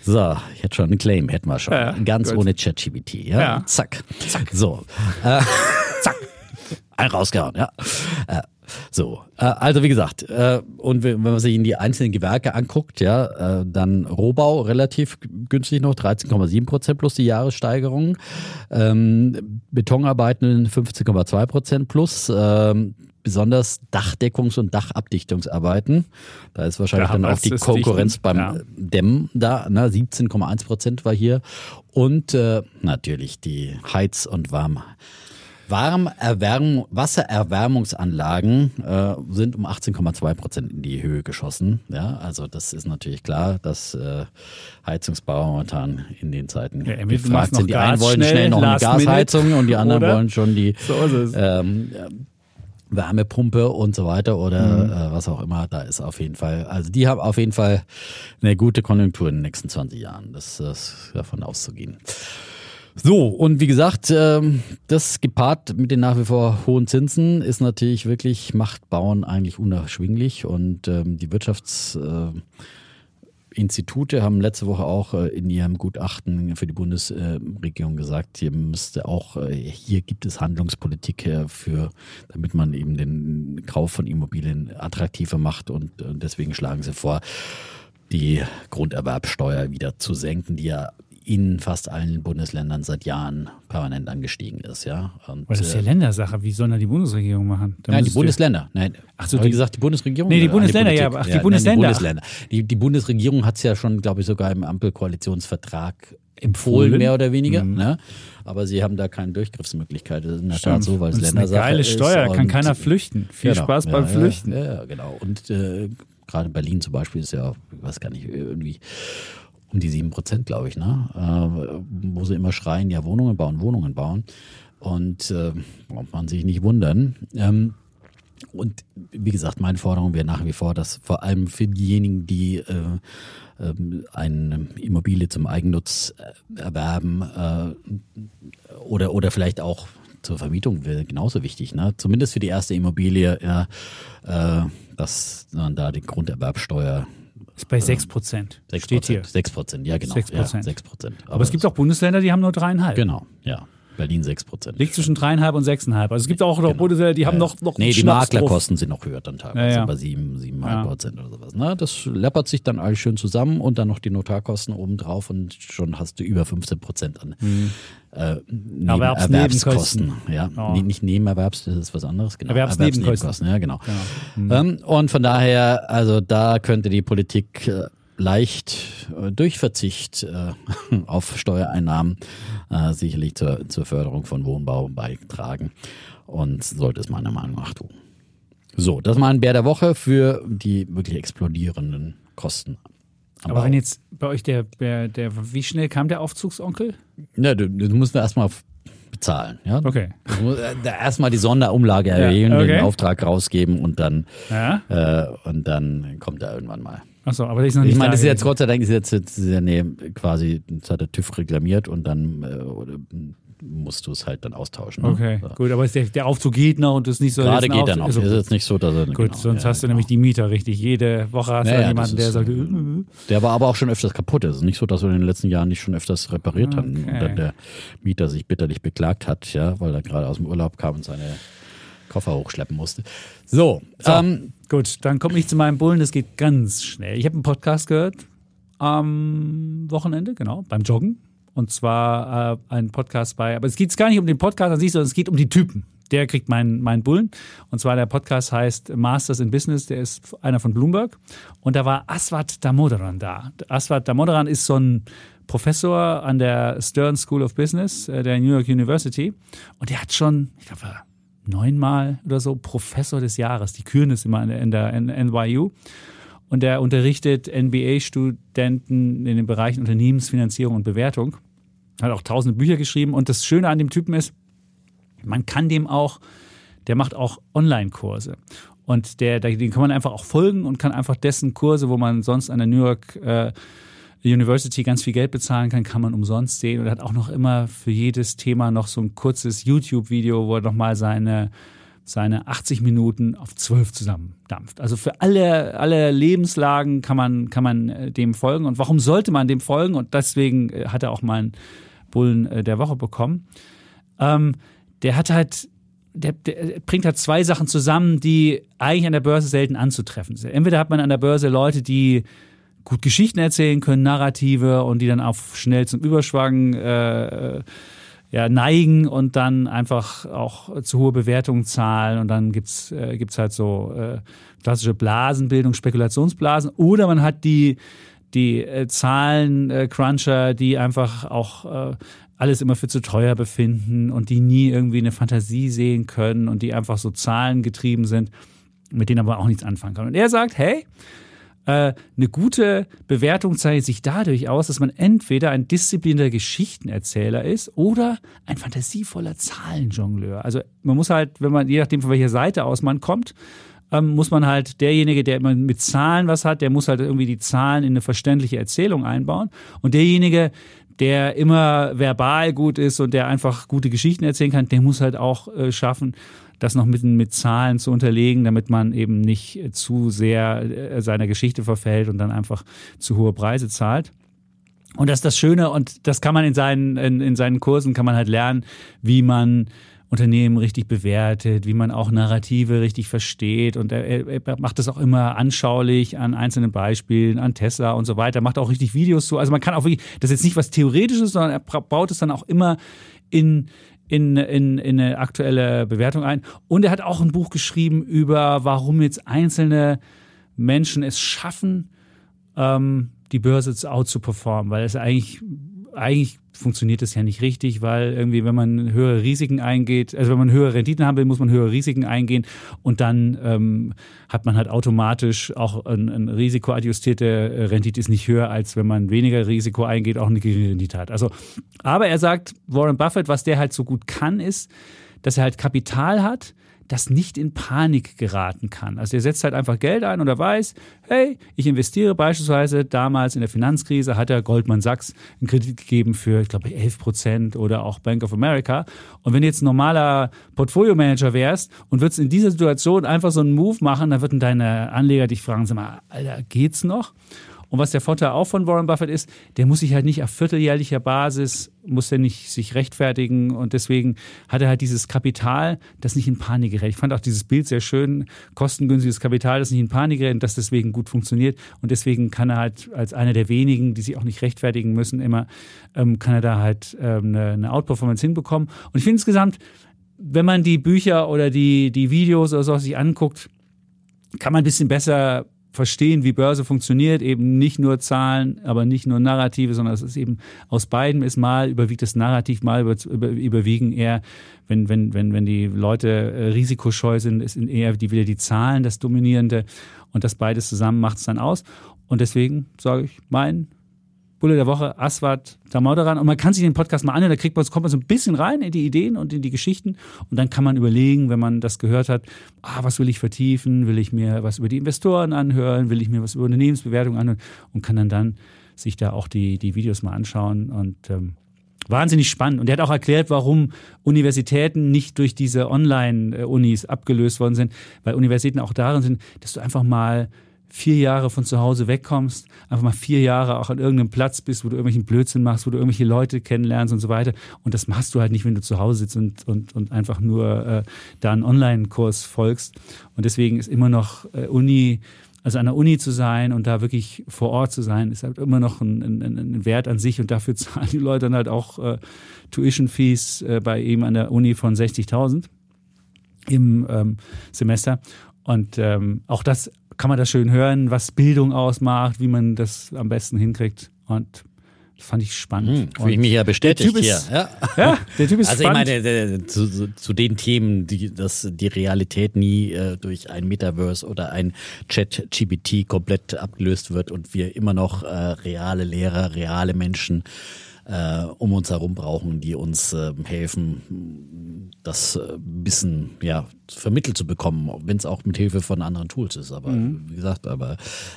So, ich hätte schon einen Claim, hätten wir schon. Ja, Ganz gut. ohne ChatGPT, ja? ja. Zack. Zack. So. Äh, Zack. Ein rausgehauen, ja. Äh, so, äh, also wie gesagt, äh, und wenn man sich in die einzelnen Gewerke anguckt, ja, äh, dann Rohbau relativ günstig noch, 13,7 Prozent plus die Jahressteigerung, ähm, Betonarbeiten 15,2 Prozent plus, ähm, besonders Dachdeckungs- und Dachabdichtungsarbeiten. Da ist wahrscheinlich ja, dann auch die Konkurrenz beim ja. Dämmen da. Ne? 17,1 Prozent war hier. Und äh, natürlich die Heiz- und Warm. Warmerwärmung, Wassererwärmungsanlagen äh, sind um 18,2 Prozent in die Höhe geschossen. Ja, also das ist natürlich klar, dass äh, Heizungsbauer momentan in den Zeiten ja, gefragt sind. Die einen wollen schnell, schnell noch eine Gasheizung minute, und die anderen oder? wollen schon die so ähm, Wärmepumpe und so weiter oder mhm. äh, was auch immer. Da ist auf jeden Fall, also die haben auf jeden Fall eine gute Konjunktur in den nächsten 20 Jahren. Das, das ist davon auszugehen. So, und wie gesagt, ähm, das gepaart mit den nach wie vor hohen Zinsen ist natürlich wirklich, macht Bauen eigentlich unerschwinglich. Und ähm, die Wirtschaftsinstitute haben letzte Woche auch äh, in ihrem Gutachten für die Bundesregierung gesagt, hier müsste auch, äh, hier gibt es Handlungspolitik für, damit man eben den Kauf von Immobilien attraktiver macht. Und deswegen schlagen sie vor, die Grunderwerbsteuer wieder zu senken, die ja in fast allen Bundesländern seit Jahren permanent angestiegen ist. Ja. Und, das ist ja äh, Ländersache. Wie soll da die Bundesregierung machen? Da nein, die Bundesländer. Nein, ach so, die, gesagt, die Bundesregierung. Nee, die Bundesländer, die ja. Ach, die ja, Bundesländer. Nein, die, Bundesländer. Die, die Bundesregierung hat es ja schon, glaube ich, sogar im Ampelkoalitionsvertrag empfohlen, mehr oder weniger. Mhm. Ne? Aber sie haben da keine Durchgriffsmöglichkeit. Das ist in der Tat so, weil es Ländersache ist. Eine geile Steuer, kann keiner flüchten. Viel genau, Spaß beim ja, Flüchten. Ja, genau. Und äh, gerade in Berlin zum Beispiel ist ja, ich weiß gar nicht, irgendwie um die sieben Prozent, glaube ich, ne? Äh, wo sie immer schreien, ja, Wohnungen bauen, Wohnungen bauen. Und äh, braucht man sich nicht wundern. Ähm, und wie gesagt, meine Forderung wäre nach wie vor, dass vor allem für diejenigen, die äh, ähm, eine Immobilie zum Eigennutz äh, erwerben äh, oder, oder vielleicht auch zur Vermietung wäre genauso wichtig. Ne? Zumindest für die erste Immobilie, ja, äh, dass man da die Grunderwerbsteuer ist bei 6 Prozent. Steht hier. 6 Prozent, ja genau. 6 Prozent. Ja, 6 Prozent. Aber, Aber, es gibt auch Bundesländer, die haben nur dreieinhalb. Genau, ja. Berlin 6 Prozent. Liegt zwischen dreieinhalb und sechseinhalb. Also es gibt auch noch genau. Bundesländer, die haben noch, noch Nee, die Maklerkosten sind noch höher dann teilweise, ja, ja. bei 7, 7,5 Prozent oder sowas. Na, das läppert sich dann alles schön zusammen und dann noch die Notarkosten obendrauf und schon hast du über 15 Prozent an mhm. äh, Erwerbskosten. Ja, oh. nicht Nebenerwerbs, das ist was anderes. Genau. Erwerbsnebenkosten. Ja, genau. genau. Mhm. Ähm, und von daher, also da könnte die Politik äh, leicht äh, durch Verzicht äh, auf Steuereinnahmen äh, sicherlich zur, zur Förderung von Wohnbau beitragen und sollte es meiner Meinung nach tun. So, das war ein Bär der Woche für die wirklich explodierenden Kosten. Aber Bau. wenn jetzt bei euch der, der, der, wie schnell kam der Aufzugsonkel? Ja, du, du musst erstmal bezahlen. Ja? Okay. Erstmal die Sonderumlage erhöhen, ja, okay. den Auftrag rausgeben und dann, ja? äh, und dann kommt er irgendwann mal. Achso, aber das ist noch nicht Ich meine, das ist jetzt Gott sei Dank ist jetzt, jetzt ist ja, nee, quasi, das hat der TÜV reklamiert und dann äh, musst du es halt dann austauschen. Ne? Okay, so. gut, aber der, der Aufzug geht noch und das ist nicht so. Gerade geht er noch. Also, ist jetzt nicht so, dass er. Gut, genau, sonst ja, hast du genau. nämlich die Mieter richtig. Jede Woche hast ja, du jemanden, der sagt. Äh. Der war aber auch schon öfters kaputt. Es ist nicht so, dass wir in den letzten Jahren nicht schon öfters repariert okay. haben und dann der Mieter sich bitterlich beklagt hat, ja, weil er gerade aus dem Urlaub kam und seine Koffer hochschleppen musste. So, so ähm, gut, dann komme ich zu meinem Bullen. Das geht ganz schnell. Ich habe einen Podcast gehört am Wochenende, genau, beim Joggen. Und zwar äh, ein Podcast bei, aber es geht gar nicht um den Podcast an sich, sondern es geht um die Typen. Der kriegt meinen mein Bullen. Und zwar der Podcast heißt Masters in Business, der ist einer von Bloomberg. Und da war Aswat Damodaran da. Aswat Damodaran ist so ein Professor an der Stern School of Business äh, der New York University. Und der hat schon, ich glaube, neunmal oder so Professor des Jahres. Die küren es immer in der NYU. Und er unterrichtet NBA-Studenten in den Bereichen Unternehmensfinanzierung und Bewertung. Hat auch tausende Bücher geschrieben. Und das Schöne an dem Typen ist, man kann dem auch, der macht auch Online-Kurse. Und der, den kann man einfach auch folgen und kann einfach dessen Kurse, wo man sonst an der New York äh, University ganz viel Geld bezahlen kann, kann man umsonst sehen. Und er hat auch noch immer für jedes Thema noch so ein kurzes YouTube-Video, wo er nochmal seine, seine 80 Minuten auf 12 zusammendampft. Also für alle, alle Lebenslagen kann man, kann man äh, dem folgen. Und warum sollte man dem folgen? Und deswegen äh, hat er auch mal einen Bullen äh, der Woche bekommen. Ähm, der hat halt der, der, bringt halt zwei Sachen zusammen, die eigentlich an der Börse selten anzutreffen sind. Entweder hat man an der Börse Leute, die gut Geschichten erzählen können, Narrative und die dann auch schnell zum Überschwang äh, ja, neigen und dann einfach auch zu hohe Bewertungen zahlen und dann gibt's äh, gibt's halt so äh, klassische Blasenbildung, Spekulationsblasen oder man hat die die äh, Zahlen äh, die einfach auch äh, alles immer für zu teuer befinden und die nie irgendwie eine Fantasie sehen können und die einfach so zahlengetrieben sind, mit denen aber auch nichts anfangen kann. Und er sagt, hey, äh, eine gute Bewertung zeichnet sich dadurch aus, dass man entweder ein disziplinierter Geschichtenerzähler ist oder ein fantasievoller Zahlenjongleur. Also man muss halt, wenn man, je nachdem von welcher Seite aus man kommt, ähm, muss man halt derjenige, der immer mit Zahlen was hat, der muss halt irgendwie die Zahlen in eine verständliche Erzählung einbauen. Und derjenige, der immer verbal gut ist und der einfach gute Geschichten erzählen kann, der muss halt auch äh, schaffen, das noch mit, mit Zahlen zu unterlegen, damit man eben nicht zu sehr äh, seiner Geschichte verfällt und dann einfach zu hohe Preise zahlt. Und das ist das Schöne und das kann man in seinen, in, in seinen Kursen kann man halt lernen, wie man Unternehmen richtig bewertet, wie man auch Narrative richtig versteht. Und er, er macht das auch immer anschaulich an einzelnen Beispielen, an Tesla und so weiter. Macht auch richtig Videos zu. Also man kann auch wirklich, das ist jetzt nicht was Theoretisches, sondern er baut es dann auch immer in, in, in, in eine aktuelle Bewertung ein. Und er hat auch ein Buch geschrieben über, warum jetzt einzelne Menschen es schaffen, ähm, die Börse out zu performen, weil es eigentlich eigentlich funktioniert das ja nicht richtig, weil irgendwie, wenn man höhere Risiken eingeht, also wenn man höhere Renditen haben will, muss man höhere Risiken eingehen und dann ähm, hat man halt automatisch auch ein, ein risikoadjustierte äh, Rendite ist nicht höher, als wenn man weniger Risiko eingeht, auch eine geringe Rendite hat. Also, aber er sagt, Warren Buffett, was der halt so gut kann, ist, dass er halt Kapital hat, das nicht in Panik geraten kann. Also er setzt halt einfach Geld ein und er weiß, hey, ich investiere beispielsweise damals in der Finanzkrise, hat er Goldman Sachs einen Kredit gegeben für, ich glaube, 11 Prozent oder auch Bank of America. Und wenn du jetzt ein normaler Portfolio-Manager wärst und würdest in dieser Situation einfach so einen Move machen, dann würden deine Anleger dich fragen, sag mal, Alter, geht's noch? Und was der Vorteil auch von Warren Buffett ist, der muss sich halt nicht auf vierteljährlicher Basis, muss er nicht sich rechtfertigen und deswegen hat er halt dieses Kapital, das nicht in Panik gerät. Ich fand auch dieses Bild sehr schön, kostengünstiges Kapital, das nicht in Panik gerät und das deswegen gut funktioniert und deswegen kann er halt als einer der wenigen, die sich auch nicht rechtfertigen müssen, immer, ähm, kann er da halt ähm, eine, eine Outperformance hinbekommen. Und ich finde insgesamt, wenn man die Bücher oder die, die Videos oder so sich anguckt, kann man ein bisschen besser verstehen, wie Börse funktioniert, eben nicht nur Zahlen, aber nicht nur Narrative, sondern es ist eben aus beiden ist mal überwiegt das Narrativ, mal über, über, überwiegen eher, wenn, wenn, wenn, wenn die Leute äh, risikoscheu sind, ist eher die, wieder die Zahlen das Dominierende und das beides zusammen macht es dann aus. Und deswegen sage ich, mein Bulle der Woche, Aswad Damodaran. Und man kann sich den Podcast mal anhören, da kriegt man, kommt man so ein bisschen rein in die Ideen und in die Geschichten. Und dann kann man überlegen, wenn man das gehört hat, ah, was will ich vertiefen? Will ich mir was über die Investoren anhören? Will ich mir was über Unternehmensbewertung anhören? Und kann dann dann sich da auch die, die Videos mal anschauen und ähm, wahnsinnig spannend. Und er hat auch erklärt, warum Universitäten nicht durch diese Online-Unis abgelöst worden sind, weil Universitäten auch darin sind, dass du einfach mal vier Jahre von zu Hause wegkommst, einfach mal vier Jahre auch an irgendeinem Platz bist, wo du irgendwelchen Blödsinn machst, wo du irgendwelche Leute kennenlernst und so weiter. Und das machst du halt nicht, wenn du zu Hause sitzt und, und, und einfach nur äh, da einen Online-Kurs folgst. Und deswegen ist immer noch äh, Uni, also an der Uni zu sein und da wirklich vor Ort zu sein, ist halt immer noch ein, ein, ein Wert an sich und dafür zahlen die Leute dann halt auch äh, Tuition-Fees äh, bei ihm an der Uni von 60.000 im ähm, Semester. Und ähm, auch das kann man das schön hören, was Bildung ausmacht, wie man das am besten hinkriegt. Und das fand ich spannend. Hm, Fühle ich mich ja bestätigt hier. Ja. ja. der Typ ist also spannend. ich meine, zu, zu, den Themen, die, dass die Realität nie äh, durch ein Metaverse oder ein Chat-GPT komplett abgelöst wird und wir immer noch äh, reale Lehrer, reale Menschen äh, um uns herum brauchen, die uns äh, helfen, das äh, Wissen ja vermittelt zu bekommen, wenn es auch mit Hilfe von anderen Tools ist. Aber mhm. wie gesagt, aber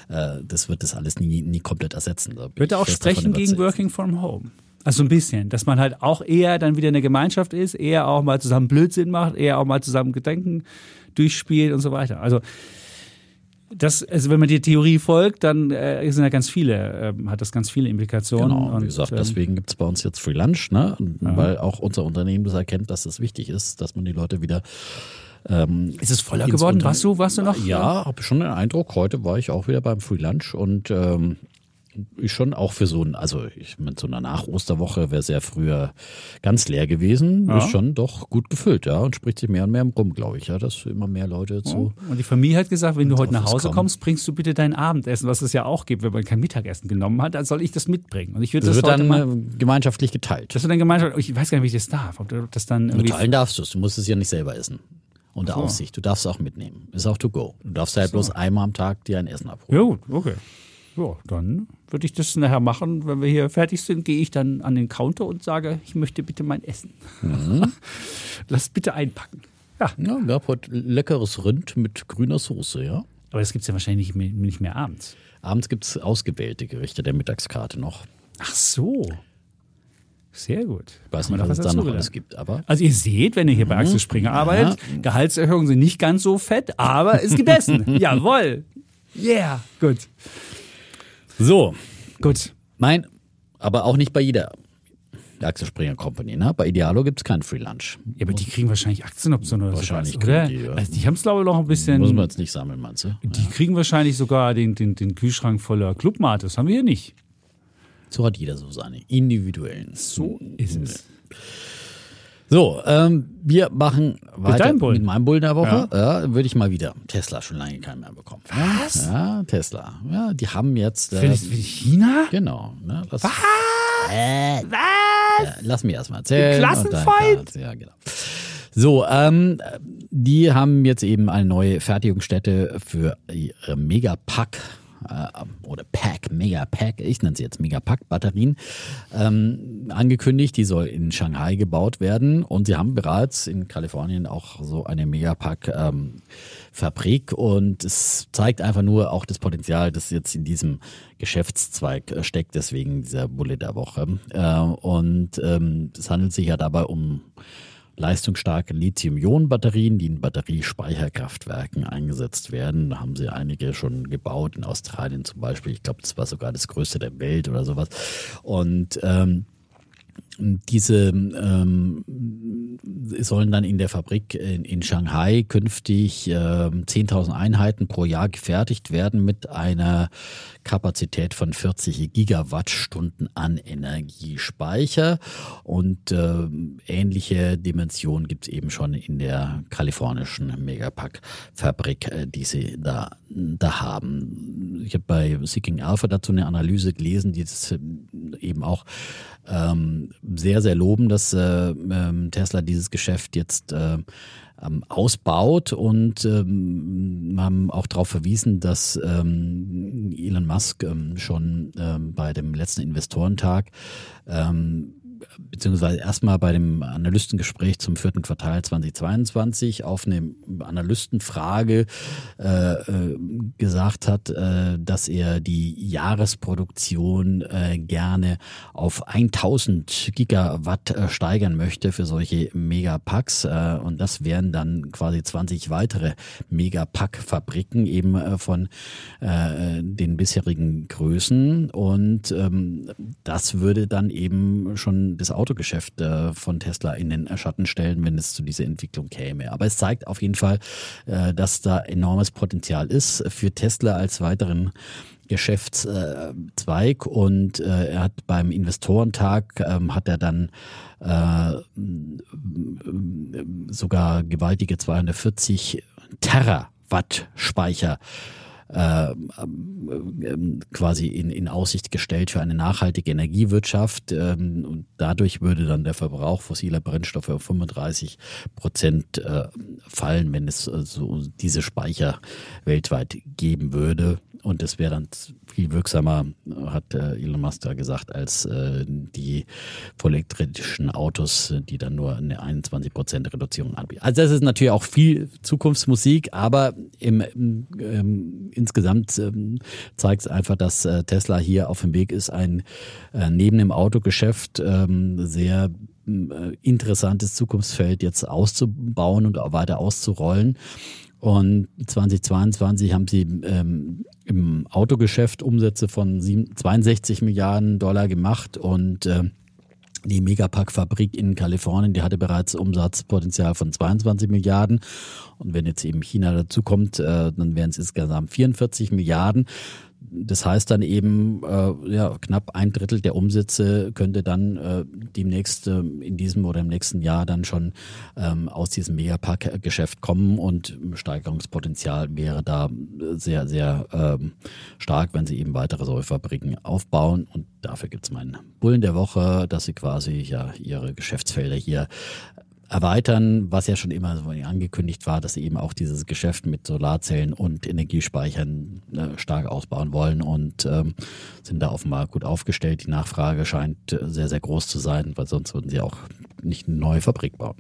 äh, das wird das alles nie, nie komplett ersetzen. Wird er auch sprechen gegen Working from Home? Also ein bisschen, dass man halt auch eher dann wieder eine Gemeinschaft ist, eher auch mal zusammen Blödsinn macht, eher auch mal zusammen Gedenken durchspielt und so weiter. Also das, also wenn man die Theorie folgt, dann äh, sind ja ganz viele, äh, hat das ganz viele Implikationen. Genau, und, wie gesagt, ähm, deswegen gibt es bei uns jetzt Free Lunch, ne? Ja. weil auch unser Unternehmen das erkennt, dass es wichtig ist, dass man die Leute wieder ähm, ist es voller geworden? Warst du, warst du noch? Ja, habe schon den Eindruck. Heute war ich auch wieder beim Free Lunch und ähm, ist schon auch für so ein, also ich mit so einer Nach-Osterwoche wäre sehr früher ganz leer gewesen, ja. ist schon doch gut gefüllt, ja, und spricht sich mehr und mehr rum, glaube ich, ja, dass immer mehr Leute zu. Ja. Und die Familie hat gesagt, wenn du heute nach Hause kommst, bringst du bitte dein Abendessen, was es ja auch gibt, wenn man kein Mittagessen genommen hat, dann soll ich das mitbringen. Und ich würde das, das wird dann mal, gemeinschaftlich geteilt. Das wird dann gemeinschaftlich, ich weiß gar nicht, wie ich das darf, ob das dann irgendwie. Teilen darfst du es, du musst es ja nicht selber essen unter so. Aufsicht. Du darfst es auch mitnehmen. Ist auch to go. Du darfst halt so. bloß einmal am Tag dir ein Essen abholen. Ja, gut, okay. Ja, dann würde ich das nachher machen. Wenn wir hier fertig sind, gehe ich dann an den Counter und sage, ich möchte bitte mein Essen. Mhm. Lass bitte einpacken. Ja. Ja, gab heute leckeres Rind mit grüner Soße, ja. Aber das gibt es ja wahrscheinlich nicht mehr, nicht mehr abends. Abends gibt es ausgewählte Gerichte der Mittagskarte noch. Ach so. Sehr gut. Ich weiß nicht, was es da noch alles gibt, aber. Also ihr seht, wenn ihr hier bei mhm. Axel Springer arbeitet, ja. Gehaltserhöhungen sind nicht ganz so fett, aber es gibt Essen. Jawohl. Yeah. Gut. So. Gut. Mein, aber auch nicht bei jeder Axel Springer Company. Ne? Bei Idealo gibt es keinen Free Lunch. Ja, aber die kriegen wahrscheinlich Aktienoptionen oder Wahrscheinlich sowas, oder? kriegen die, ja. Also die haben es, glaube ich, noch ein bisschen. Muss man jetzt nicht sammeln, meinst du? die kriegen wahrscheinlich sogar den, den, den Kühlschrank voller Clubmate. Das haben wir hier nicht. So hat jeder so seine individuellen. So ist es. So, ähm, wir machen weiter Bullen? mit meinem Bullen der Woche. Ja. würde ich mal wieder. Tesla schon lange keinen mehr bekommen. Was? Ja, Tesla. Ja, die haben jetzt. Für, Äh, für China? genau. Ne, lass, Was? Äh, Was? ja, lass mich erst mal erzählen. Klassenfeind? Ja, genau. So, ähm, die haben jetzt eben eine neue Fertigungsstätte für ihre Megapack äh, oder Pack, Megapack, ich nenne sie jetzt Megapack-Batterien, ähm, angekündigt. Die soll in Shanghai gebaut werden und sie haben bereits in Kalifornien auch so eine Megapack-Fabrik und es zeigt einfach nur auch das Potenzial, das jetzt in diesem Geschäftszweig äh, steckt, deswegen dieser Bulle der Woche. Äh, und ähm, es handelt sich ja dabei um leistungsstarke Lithium-Ionen-Batterien, die in Batteriespeicherkraftwerken eingesetzt werden. Da haben sie einige schon gebaut, in Australien zum Beispiel. Ich glaube, das war sogar das größte der Welt oder sowas. Und ähm, diese ähm, sollen dann in der Fabrik in, in Shanghai künftig ähm, 10.000 Einheiten pro Jahr gefertigt werden mit einer Kapazität von 40 Gigawattstunden an Energiespeicher. Und ähm, ähnliche Dimensionen gibt es eben schon in der kalifornischen Megapack-Fabrik, äh, die sie da, da haben. Ich habe bei Seeking Alpha dazu eine Analyse gelesen, die das äh, eben auch ähm, sehr, sehr loben, dass äh, ähm, Tesla dieses Geschäft jetzt äh, ähm, ausbaut und ähm, haben auch darauf verwiesen, dass ähm, Elon Musk ähm, schon ähm, bei dem letzten Investorentag beziehungsweise erstmal bei dem Analystengespräch zum vierten Quartal 2022 auf eine Analystenfrage äh, äh, gesagt hat, äh, dass er die Jahresproduktion äh, gerne auf 1000 Gigawatt äh, steigern möchte für solche Megapacks äh, und das wären dann quasi 20 weitere Megapack-Fabriken eben von den bisherigen Größen. Und ähm, das würde dann eben schon das Autogeschäft äh, von Tesla in den Schatten stellen, wenn es zu dieser Entwicklung käme. Aber es zeigt auf jeden Fall, äh, dass da enormes Potenzial ist für Tesla als weiteren Geschäftszweig und äh, er hat beim Investorentag ähm, hat er dann äh, sogar gewaltige 240 Terawatt Speicher äh, ähm, quasi in, in Aussicht gestellt für eine nachhaltige Energiewirtschaft. Ähm, und dadurch würde dann der Verbrauch fossiler Brennstoffe auf 35 Prozent äh, fallen, wenn es äh, so diese Speicher weltweit geben würde. Und es wäre dann viel wirksamer, hat äh, Elon Musk da gesagt, als äh, die vollelektrischen Autos, die dann nur eine 21 Prozent Reduzierung anbieten. Also das ist natürlich auch viel Zukunftsmusik, aber im, ähm, insgesamt ähm, zeigt es einfach, dass äh, Tesla hier auf dem Weg ist, ein äh, neben dem Autogeschäft ähm, sehr interessantes Zukunftsfeld jetzt auszubauen und auch weiter auszurollen. Und 2022 haben sie ähm, im Autogeschäft Umsätze von 7, 62 Milliarden Dollar gemacht und äh, die Megapack-Fabrik in Kalifornien, die hatte bereits Umsatzpotenzial von 22 Milliarden. Und wenn jetzt eben China dazukommt, äh, dann wären es insgesamt 44 Milliarden. Das heißt dann eben, äh, ja, knapp ein Drittel der Umsätze könnte dann äh, demnächst äh, in diesem oder im nächsten Jahr dann schon ähm, aus diesem Megapack-Geschäft kommen und Steigerungspotenzial wäre da sehr, sehr ähm, stark, wenn sie eben weitere solche Fabriken aufbauen. Und dafür gibt es meinen Bullen der Woche, dass sie quasi ja ihre Geschäftsfelder hier erweitern, was ja schon immer angekündigt war, dass sie eben auch dieses Geschäft mit Solarzellen und Energiespeichern äh, stark ausbauen wollen und ähm, sind da offenbar gut aufgestellt. Die Nachfrage scheint äh, sehr, sehr groß zu sein, weil sonst würden sie auch nicht eine neue Fabrik bauen.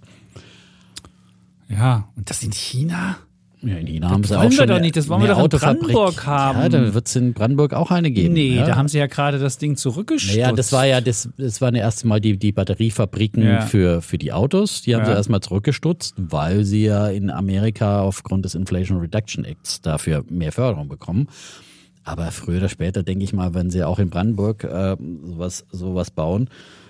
Ja, und das in China? Ja, in China haben sie wollen auch wir schon doch eine- nicht, das wollen wir doch in Autofabrik. Brandenburg haben. Ja, dann wird es in Brandenburg auch eine geben. Nee, ja. da haben sie ja gerade das Ding zurückgestutzt. Naja, das war ja das, das waren ja erst mal die, die Batteriefabriken Ja. für, für die Autos. Die haben Ja. sie erstmal zurückgestutzt, weil sie ja in Amerika aufgrund des Inflation Reduction Acts dafür mehr Förderung bekommen. Aber früher oder später, denke ich mal, wenn sie auch in Brandenburg äh, sowas, sowas bauen,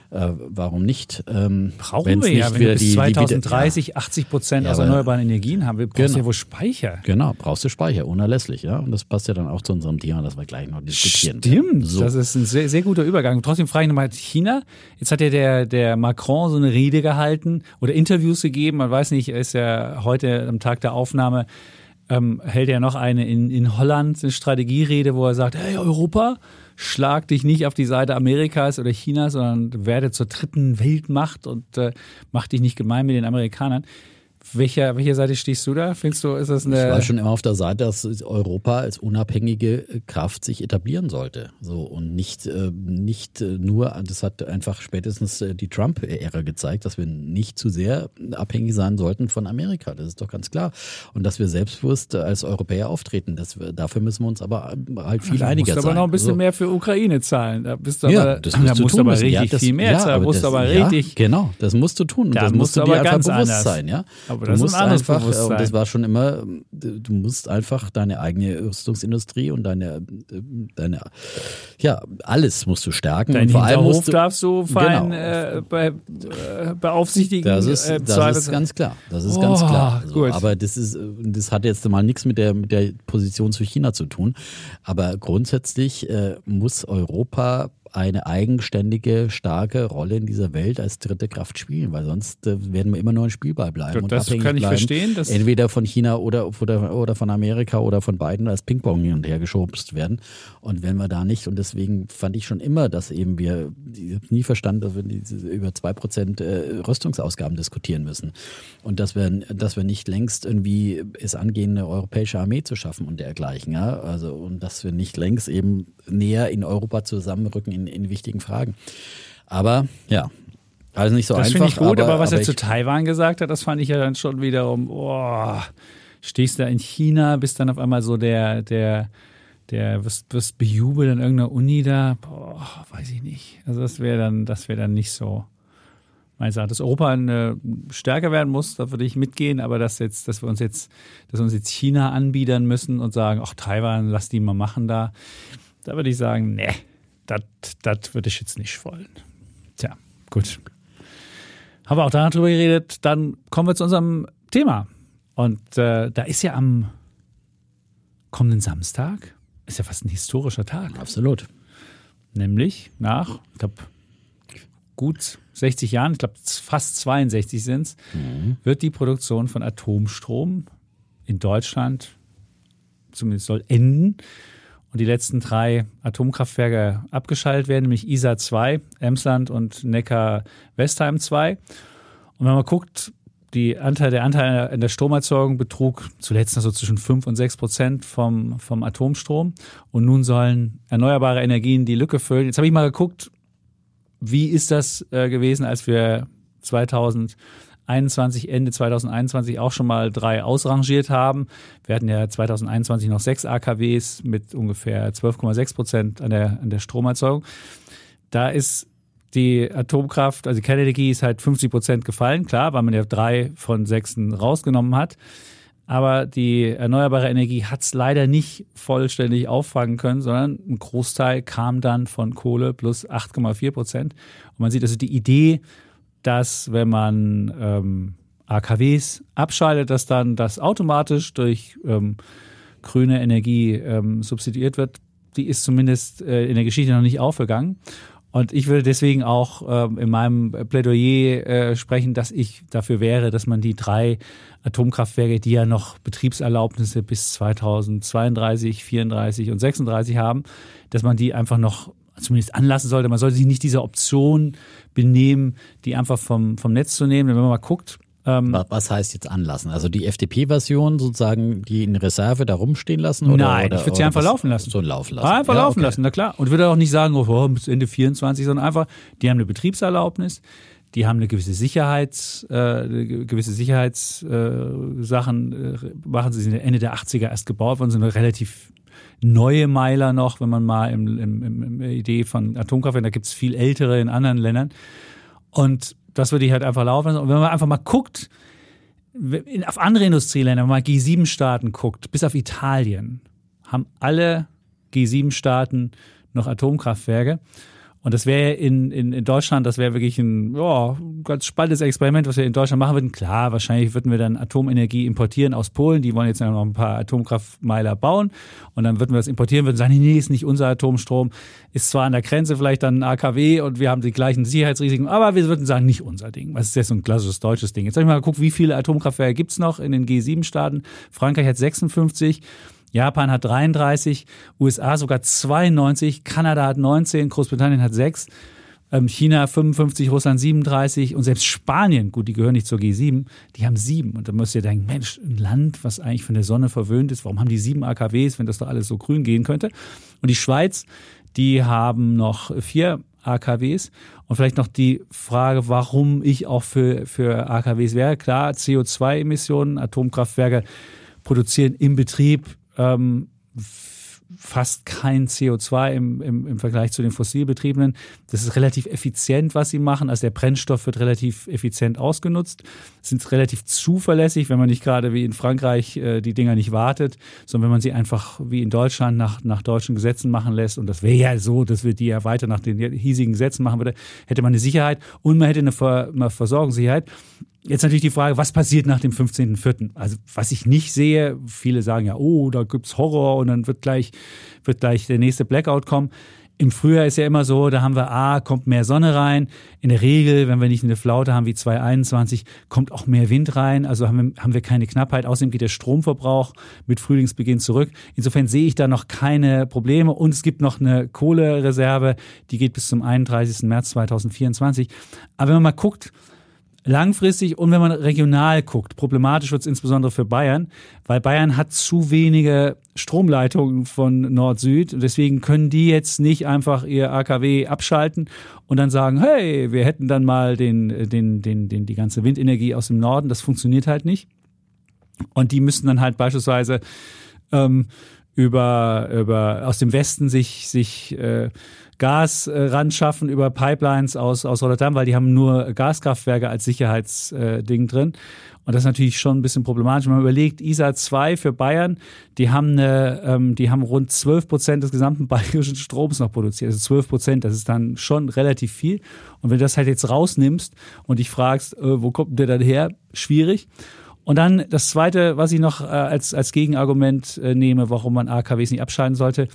äh, warum nicht? Ähm, Brauchen wir ja, wenn wir bis 2030 die, ja. 80 Prozent ja, aus erneuerbaren Energien haben. Wir brauchen genau. ja wohl Speicher. Genau, brauchst du Speicher, unerlässlich. Ja? Und das passt ja dann auch zu unserem Thema, das wir gleich noch diskutieren. Stimmt, so. das ist ein sehr, sehr guter Übergang. Trotzdem frage ich nochmal China. Jetzt hat ja der, der Macron so eine Rede gehalten oder Interviews gegeben. Man weiß nicht, er ist ja heute am Tag der Aufnahme ähm, hält er noch eine in, in Holland, eine Strategierede, wo er sagt, hey Europa, schlag dich nicht auf die Seite Amerikas oder Chinas, sondern werde zur dritten Weltmacht und äh, mach dich nicht gemein mit den Amerikanern. Welcher, welcher Seite stehst du da? Findest du, ist das eine. Ich war schon immer auf der Seite, dass Europa als unabhängige Kraft sich etablieren sollte. So und nicht, äh, nicht äh, nur, das hat einfach spätestens äh, die Trump-Ära gezeigt, dass wir nicht zu sehr abhängig sein sollten von Amerika. Das ist doch ganz klar. Und dass wir selbstbewusst als Europäer auftreten. Das, dafür müssen wir uns aber halt viel ja, einiger sein. Du musst aber noch ein bisschen so. mehr für Ukraine zahlen. Da bist du aber, ja, das musst da musst du aber richtig ja, das, viel mehr zahlen. Da musst du aber richtig. Genau, das musst du tun. Und da das musst du dir einfach bewusst anders. sein. Ja? Aber aber das du musst ist ein anderes einfach, Bewusstsein. und das war schon immer, du musst einfach deine eigene Rüstungsindustrie und deine, deine ja, alles musst du stärken. Dein und vor allem musst du, darfst du fein genau. äh, be, äh, beaufsichtigen. Das ist, äh, das ist ganz klar. Das ist oh, ganz klar. So, aber das ist, das hat jetzt mal nichts mit der, mit der Position zu China zu tun. Aber grundsätzlich äh, muss Europa eine eigenständige, starke Rolle in dieser Welt als dritte Kraft spielen, weil sonst äh, werden wir immer nur ein Spielball bleiben. Und das abhängig kann ich bleiben, verstehen. entweder von China oder, oder, oder von Amerika oder von beiden als Ping-Pong hin und her geschubst werden. Und wenn wir da nicht, und deswegen fand ich schon immer, dass eben wir, ich habe nie verstanden, dass wir über zwei Prozent äh, Rüstungsausgaben diskutieren müssen. Und dass wir, dass wir nicht längst irgendwie es angehen, eine europäische Armee zu schaffen und dergleichen. Ja? Also, und dass wir nicht längst eben näher in Europa zusammenrücken in, in wichtigen Fragen. Aber ja, also nicht so das einfach. Das finde ich gut, aber, aber was aber er zu Taiwan gesagt hat, das fand ich ja dann schon wiederum, oh, stehst da in China, bist dann auf einmal so der, der, der wirst, wirst bejubelt in irgendeiner Uni da, boah, weiß ich nicht. Also das wäre dann, das wäre dann nicht so. Meines Erachtens, dass Europa eine, stärker werden muss, da würde ich mitgehen, aber dass jetzt, dass wir uns jetzt, dass wir uns jetzt China anbiedern müssen und sagen, ach Taiwan, lass die mal machen da. Da würde ich sagen, ne, das würde ich jetzt nicht wollen. Tja, gut. Haben wir auch darüber geredet. Dann kommen wir zu unserem Thema. Und äh, da ist ja am kommenden Samstag, ist ja fast ein historischer Tag. Absolut. Nämlich nach, ich glaube, gut 60 Jahren, ich glaube fast 62 sind es, mhm. wird die Produktion von Atomstrom in Deutschland zumindest soll enden und die letzten drei Atomkraftwerke abgeschaltet werden, nämlich ISA 2, Emsland und Neckar-Westheim 2. Und wenn man guckt, die Anteil, der Anteil in der Stromerzeugung betrug zuletzt noch so zwischen 5 und 6 Prozent vom, vom Atomstrom. Und nun sollen erneuerbare Energien die Lücke füllen. Jetzt habe ich mal geguckt, wie ist das äh, gewesen, als wir 2000 2021, Ende 2021 auch schon mal drei ausrangiert haben. Wir hatten ja 2021 noch sechs AKWs mit ungefähr 12,6 Prozent an der, an der Stromerzeugung. Da ist die Atomkraft, also die Kernenergie ist halt 50 Prozent gefallen, klar, weil man ja drei von sechsen rausgenommen hat. Aber die erneuerbare Energie hat es leider nicht vollständig auffangen können, sondern ein Großteil kam dann von Kohle plus 8,4 Prozent. Und man sieht also die Idee dass wenn man ähm, AKWs abschaltet, dass dann das automatisch durch ähm, grüne Energie ähm, substituiert wird, die ist zumindest äh, in der Geschichte noch nicht aufgegangen. Und ich würde deswegen auch ähm, in meinem Plädoyer äh, sprechen, dass ich dafür wäre, dass man die drei Atomkraftwerke, die ja noch Betriebserlaubnisse bis 2032, 34 und 36 haben, dass man die einfach noch zumindest anlassen sollte. Man sollte sich nicht dieser Option benehmen, die einfach vom, vom Netz zu nehmen. Wenn man mal guckt, ähm, was heißt jetzt anlassen? Also die FDP-Version sozusagen, die in Reserve da rumstehen lassen? Oder, Nein, oder, ich würde sie einfach laufen lassen. So laufen lassen. Einfach ja, laufen okay. lassen, na klar. Und würde auch nicht sagen, oh, bis Ende 24, sondern einfach, die haben eine Betriebserlaubnis, die haben eine gewisse Sicherheits, äh, gewisse Sicherheitssachen, äh, äh, machen sie sind Ende der 80er erst gebaut worden, sind relativ neue Meiler noch, wenn man mal im, im, im, Idee von Atomkraftwerken, da gibt es viel ältere in anderen Ländern. Und das würde ich halt einfach laufen. Und wenn man einfach mal guckt, auf andere Industrieländer, wenn man mal G7-Staaten guckt, bis auf Italien, haben alle G7-Staaten noch Atomkraftwerke. Und das wäre in, in, in Deutschland, das wäre wirklich ein ja, ganz spannendes Experiment, was wir in Deutschland machen würden. Klar, wahrscheinlich würden wir dann Atomenergie importieren aus Polen. Die wollen jetzt noch ein paar Atomkraftmeiler bauen. Und dann würden wir das importieren, würden sagen, nee, ist nicht unser Atomstrom. Ist zwar an der Grenze vielleicht dann ein AKW und wir haben die gleichen Sicherheitsrisiken, aber wir würden sagen, nicht unser Ding. Das ist jetzt so ein klassisches deutsches Ding. Jetzt habe ich mal geguckt, wie viele Atomkraftwerke gibt es noch in den G7-Staaten. Frankreich hat 56. Japan hat 33, USA sogar 92, Kanada hat 19, Großbritannien hat 6, ähm, China 55, Russland 37 und selbst Spanien, gut, die gehören nicht zur G7, die haben sieben. Und da müsst ihr denken, Mensch, ein Land, was eigentlich von der Sonne verwöhnt ist, warum haben die sieben AKWs, wenn das doch alles so grün gehen könnte? Und die Schweiz, die haben noch vier AKWs. Und vielleicht noch die Frage, warum ich auch für, für AKWs wäre. Klar, CO2-Emissionen, Atomkraftwerke produzieren im Betrieb ähm, fast kein CO2 im, im, im Vergleich zu den fossilbetriebenen. Das ist relativ effizient, was sie machen. Also der Brennstoff wird relativ effizient ausgenutzt, sind relativ zuverlässig, wenn man nicht gerade wie in Frankreich äh, die Dinger nicht wartet, sondern wenn man sie einfach wie in Deutschland nach, nach deutschen Gesetzen machen lässt. Und das wäre ja so, dass wir die ja weiter nach den hiesigen Gesetzen machen würde, hätte man eine Sicherheit und man hätte eine, Ver eine Versorgungssicherheit. Jetzt natürlich die Frage, was passiert nach dem 15.04.? Also was ich nicht sehe, viele sagen ja, oh, da gibt's Horror und dann wird gleich, wird gleich der nächste Blackout kommen. Im Frühjahr ist ja immer so, da haben wir A, kommt mehr Sonne rein. In der Regel, wenn wir nicht eine Flaute haben wie 2021, kommt auch mehr Wind rein. Also haben wir, haben wir keine Knappheit. Außerdem geht der Stromverbrauch mit Frühlingsbeginn zurück. Insofern sehe ich da noch keine Probleme. Und es gibt noch eine Kohlereserve, die geht bis zum 31. März 2024. Aber wenn man mal guckt, langfristig und wenn man regional guckt, problematisch wird es insbesondere für Bayern, weil Bayern hat zu wenige Stromleitungen von Nord-Süd. Deswegen können die jetzt nicht einfach ihr AKW abschalten und dann sagen, hey, wir hätten dann mal den, den, den, den, die ganze Windenergie aus dem Norden. Das funktioniert halt nicht. Und die müssten dann halt beispielsweise ähm, über, über aus dem Westen sich, sich äh, Gas äh, ran schaffen über Pipelines aus, aus Rotterdam, weil die haben nur Gaskraftwerke als Sicherheitsding äh, drin. Und das ist natürlich schon ein bisschen problematisch. Wenn man überlegt, ISA 2 für Bayern, die haben eine, ähm, die haben rund 12 Prozent des gesamten bayerischen Stroms noch produziert. Also 12 Prozent, das ist dann schon relativ viel. Und wenn du das halt jetzt rausnimmst und dich fragst, äh, wo kommt der dann her? Schwierig. Und dann das Zweite, was ich noch äh, als, als Gegenargument äh, nehme, warum man AKWs nicht abschalten sollte,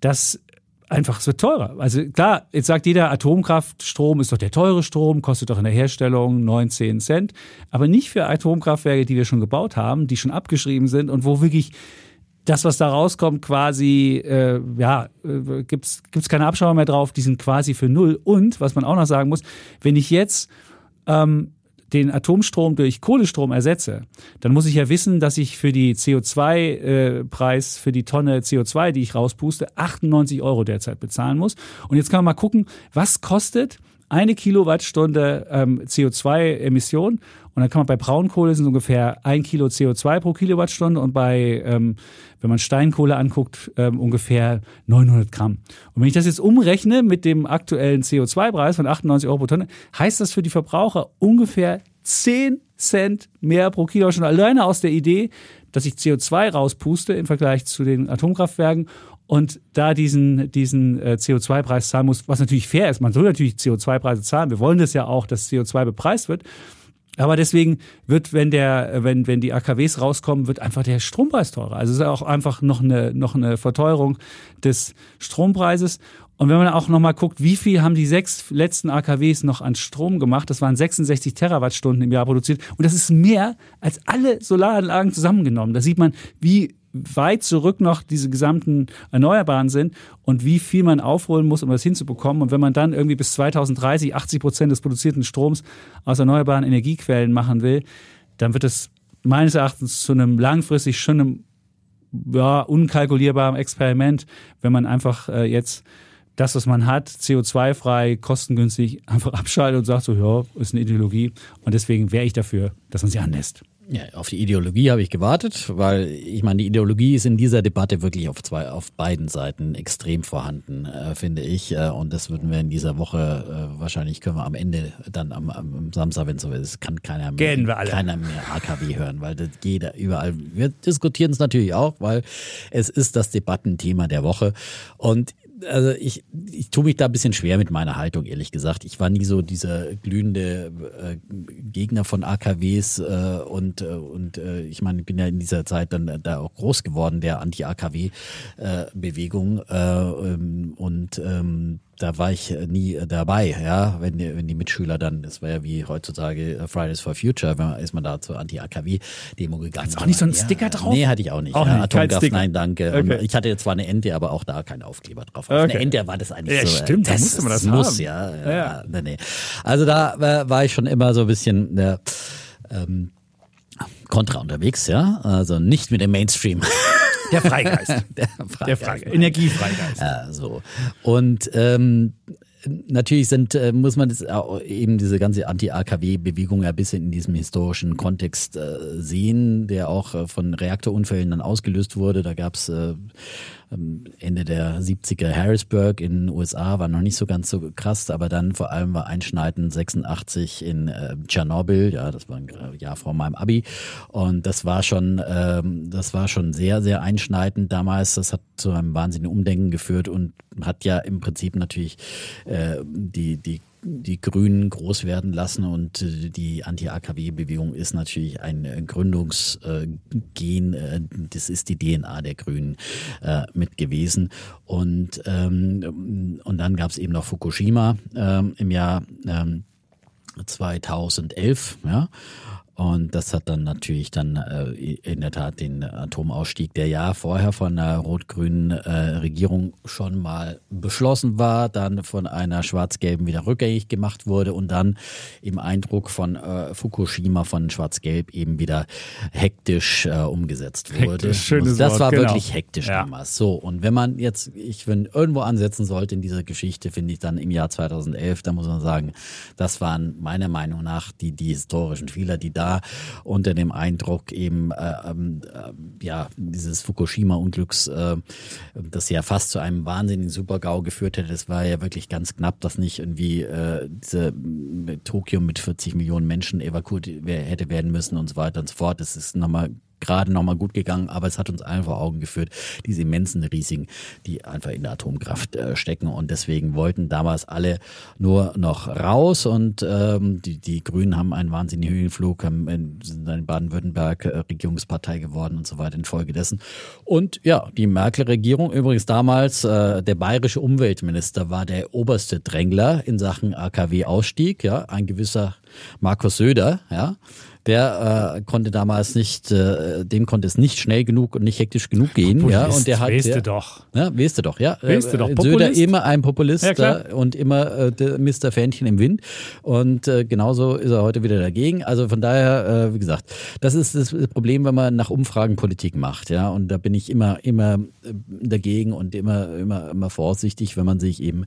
dass einfach, es wird teurer. Also klar, jetzt sagt jeder, Atomkraftstrom ist doch der teure Strom, kostet doch in der Herstellung 19 Cent. Aber nicht für Atomkraftwerke, die wir schon gebaut haben, die schon abgeschrieben sind und wo wirklich das, was da rauskommt, quasi, äh, ja, äh, gibt's gibt's keine Abschauung mehr drauf, die sind quasi für null. Und, was man auch noch sagen muss, wenn ich jetzt ähm, den Atomstrom durch Kohlestrom ersetze, dann muss ich ja wissen, dass ich für die CO2-Preis, äh, für die Tonne CO2, die ich rauspuste, 98 Euro derzeit bezahlen muss. Und jetzt kann man mal gucken, was kostet eine Kilowattstunde ähm, CO2-Emission und dann kann man bei Braunkohle sind ungefähr ein Kilo CO2 pro Kilowattstunde und bei, ähm, wenn man Steinkohle anguckt, ähm, ungefähr 900 Gramm. Und wenn ich das jetzt umrechne mit dem aktuellen CO2-Preis von 98 Euro pro Tonne, heißt das für die Verbraucher ungefähr 10 Cent mehr pro Kilowattstunde. Alleine aus der Idee, dass ich CO2 rauspuste im Vergleich zu den Atomkraftwerken und da diesen, diesen äh, CO2-Preis zahlen muss, was natürlich fair ist. Man soll natürlich CO2-Preise zahlen. Wir wollen das ja auch, dass CO2 bepreist wird. Aber deswegen wird, wenn der, wenn, wenn die AKWs rauskommen, wird einfach der Strompreis teurer. Also es ist auch einfach noch eine, noch eine Verteuerung des Strompreises. Und wenn man auch nochmal guckt, wie viel haben die sechs letzten AKWs noch an Strom gemacht? Das waren 66 Terawattstunden im Jahr produziert. Und das ist mehr als alle Solaranlagen zusammengenommen. Da sieht man, wie weit zurück noch diese gesamten Erneuerbaren sind und wie viel man aufholen muss, um das hinzubekommen. Und wenn man dann irgendwie bis 2030 80 Prozent des produzierten Stroms aus erneuerbaren Energiequellen machen will, dann wird es meines Erachtens zu einem langfristig schon einem ja, unkalkulierbaren Experiment, wenn man einfach äh, jetzt das, was man hat, CO2-frei, kostengünstig, einfach abschaltet und sagt so, ja, ist eine Ideologie. Und deswegen wäre ich dafür, dass man sie anlässt. Ja, auf die Ideologie habe ich gewartet, weil ich meine, die Ideologie ist in dieser Debatte wirklich auf zwei, auf beiden Seiten extrem vorhanden, äh, finde ich. Äh, und das würden wir in dieser Woche äh, wahrscheinlich können wir am Ende dann am, am Samstag, wenn es so ist, kann keiner mehr, keiner mehr AKW hören, weil das jeder überall. Wir diskutieren es natürlich auch, weil es ist das Debattenthema der Woche. Und also ich, ich tue mich da ein bisschen schwer mit meiner Haltung, ehrlich gesagt. Ich war nie so dieser glühende äh, Gegner von AKWs äh, und, äh, und äh, ich meine, ich bin ja in dieser Zeit dann da auch groß geworden, der Anti-AKW-Bewegung äh, ähm, und ähm, da war ich äh, nie äh, dabei, ja, wenn die, wenn die Mitschüler dann, das war ja wie heutzutage äh, Fridays for Future, wenn man, ist man da zur Anti-AKW-Demo gegangen. Hast du auch nicht so einen ja, Sticker drauf? Nee, hatte ich auch nicht. Auch ja, nicht Atomgas, nein, danke. Okay. Ich hatte zwar eine Ente, aber auch da kein Aufkleber drauf. Auf okay. eine Ente war das eigentlich ja, so. Stimmt, das, da musste man das, muss, ja. ja. ja. Nee, nee. Also da äh, war ich schon immer so ein bisschen äh, ähm, kontra unterwegs, ja. Also nicht mit dem Mainstream. Der Freigeist. Der Freigeist. Der Freigeist. Energiefreigeist. Ja, so. Und ähm, natürlich sind, äh, muss man das eben diese ganze Anti-AKW-Bewegung ein bisschen in diesem historischen Kontext äh, sehen, der auch äh, von Reaktorunfällen dann ausgelöst wurde. Da gab es äh, Ende der 70er Harrisburg in den USA war noch nicht so ganz so krass, aber dann vor allem war einschneidend 86 in äh, Tschernobyl, ja, das war ein Jahr vor meinem Abi und das war schon, ähm, das war schon sehr, sehr einschneidend damals. Das hat zu einem wahnsinnigen Umdenken geführt und hat ja im Prinzip natürlich äh, die, die die Grünen groß werden lassen und äh, die Anti-AKW-Bewegung ist natürlich ein äh, Gründungsgen, äh, das ist die DNA der Grünen mit gewesen. Und, ähm, und dann gab es eben noch Fukushima ähm, im Jahr 2011, ähm, ja. Und das hat dann natürlich dann äh, in der Tat den Atomausstieg, der ja vorher von einer rot-grünen äh, Regierung schon mal beschlossen war, dann von einer schwarz-gelben wieder rückgängig gemacht wurde und dann im Eindruck von äh, Fukushima von schwarz-gelb eben wieder hektisch äh, umgesetzt wurde. Hektisch, schönes das Wort, war genau. wirklich hektisch ja. damals. So, und wenn man jetzt, ich wenn irgendwo ansetzen sollte in dieser Geschichte, finde ich dann im Jahr 2011, da muss man sagen, das waren meiner Meinung nach die, die historischen Fehler, die da unter dem Eindruck eben äh, ähm, äh, ja dieses Fukushima-Unglücks, äh, das ja fast zu einem wahnsinnigen Supergau geführt hätte. Das war ja wirklich ganz knapp, dass nicht irgendwie äh, diese Tokio mit 40 Millionen Menschen evakuiert hätte werden müssen und so weiter und so fort. Das ist nochmal gerade nochmal gut gegangen, aber es hat uns allen vor Augen geführt, diese immensen Risiken, die einfach in der Atomkraft äh, stecken. Und deswegen wollten damals alle nur noch raus und ähm, die, die Grünen haben einen wahnsinnigen Höhenflug, haben in, sind in Baden-Württemberg äh, Regierungspartei geworden und so weiter infolgedessen. Und ja, die Merkel-Regierung, übrigens damals äh, der bayerische Umweltminister war der oberste Drängler in Sachen AKW-Ausstieg, ja, ein gewisser Markus Söder, ja, der äh, konnte damals nicht, äh, dem konnte es nicht schnell genug und nicht hektisch genug gehen. Populist, ja, und der hat, weißt du doch. Ja, weißt du doch, ja. Weißt du doch, äh, Söder immer ein Populist ja, und immer äh, der Mr. Fähnchen im Wind. Und äh, genauso ist er heute wieder dagegen. Also von daher, äh, wie gesagt, das ist das Problem, wenn man nach Umfragen Politik macht, ja. Und da bin ich immer, immer äh, dagegen und immer, immer, immer vorsichtig, wenn man sich eben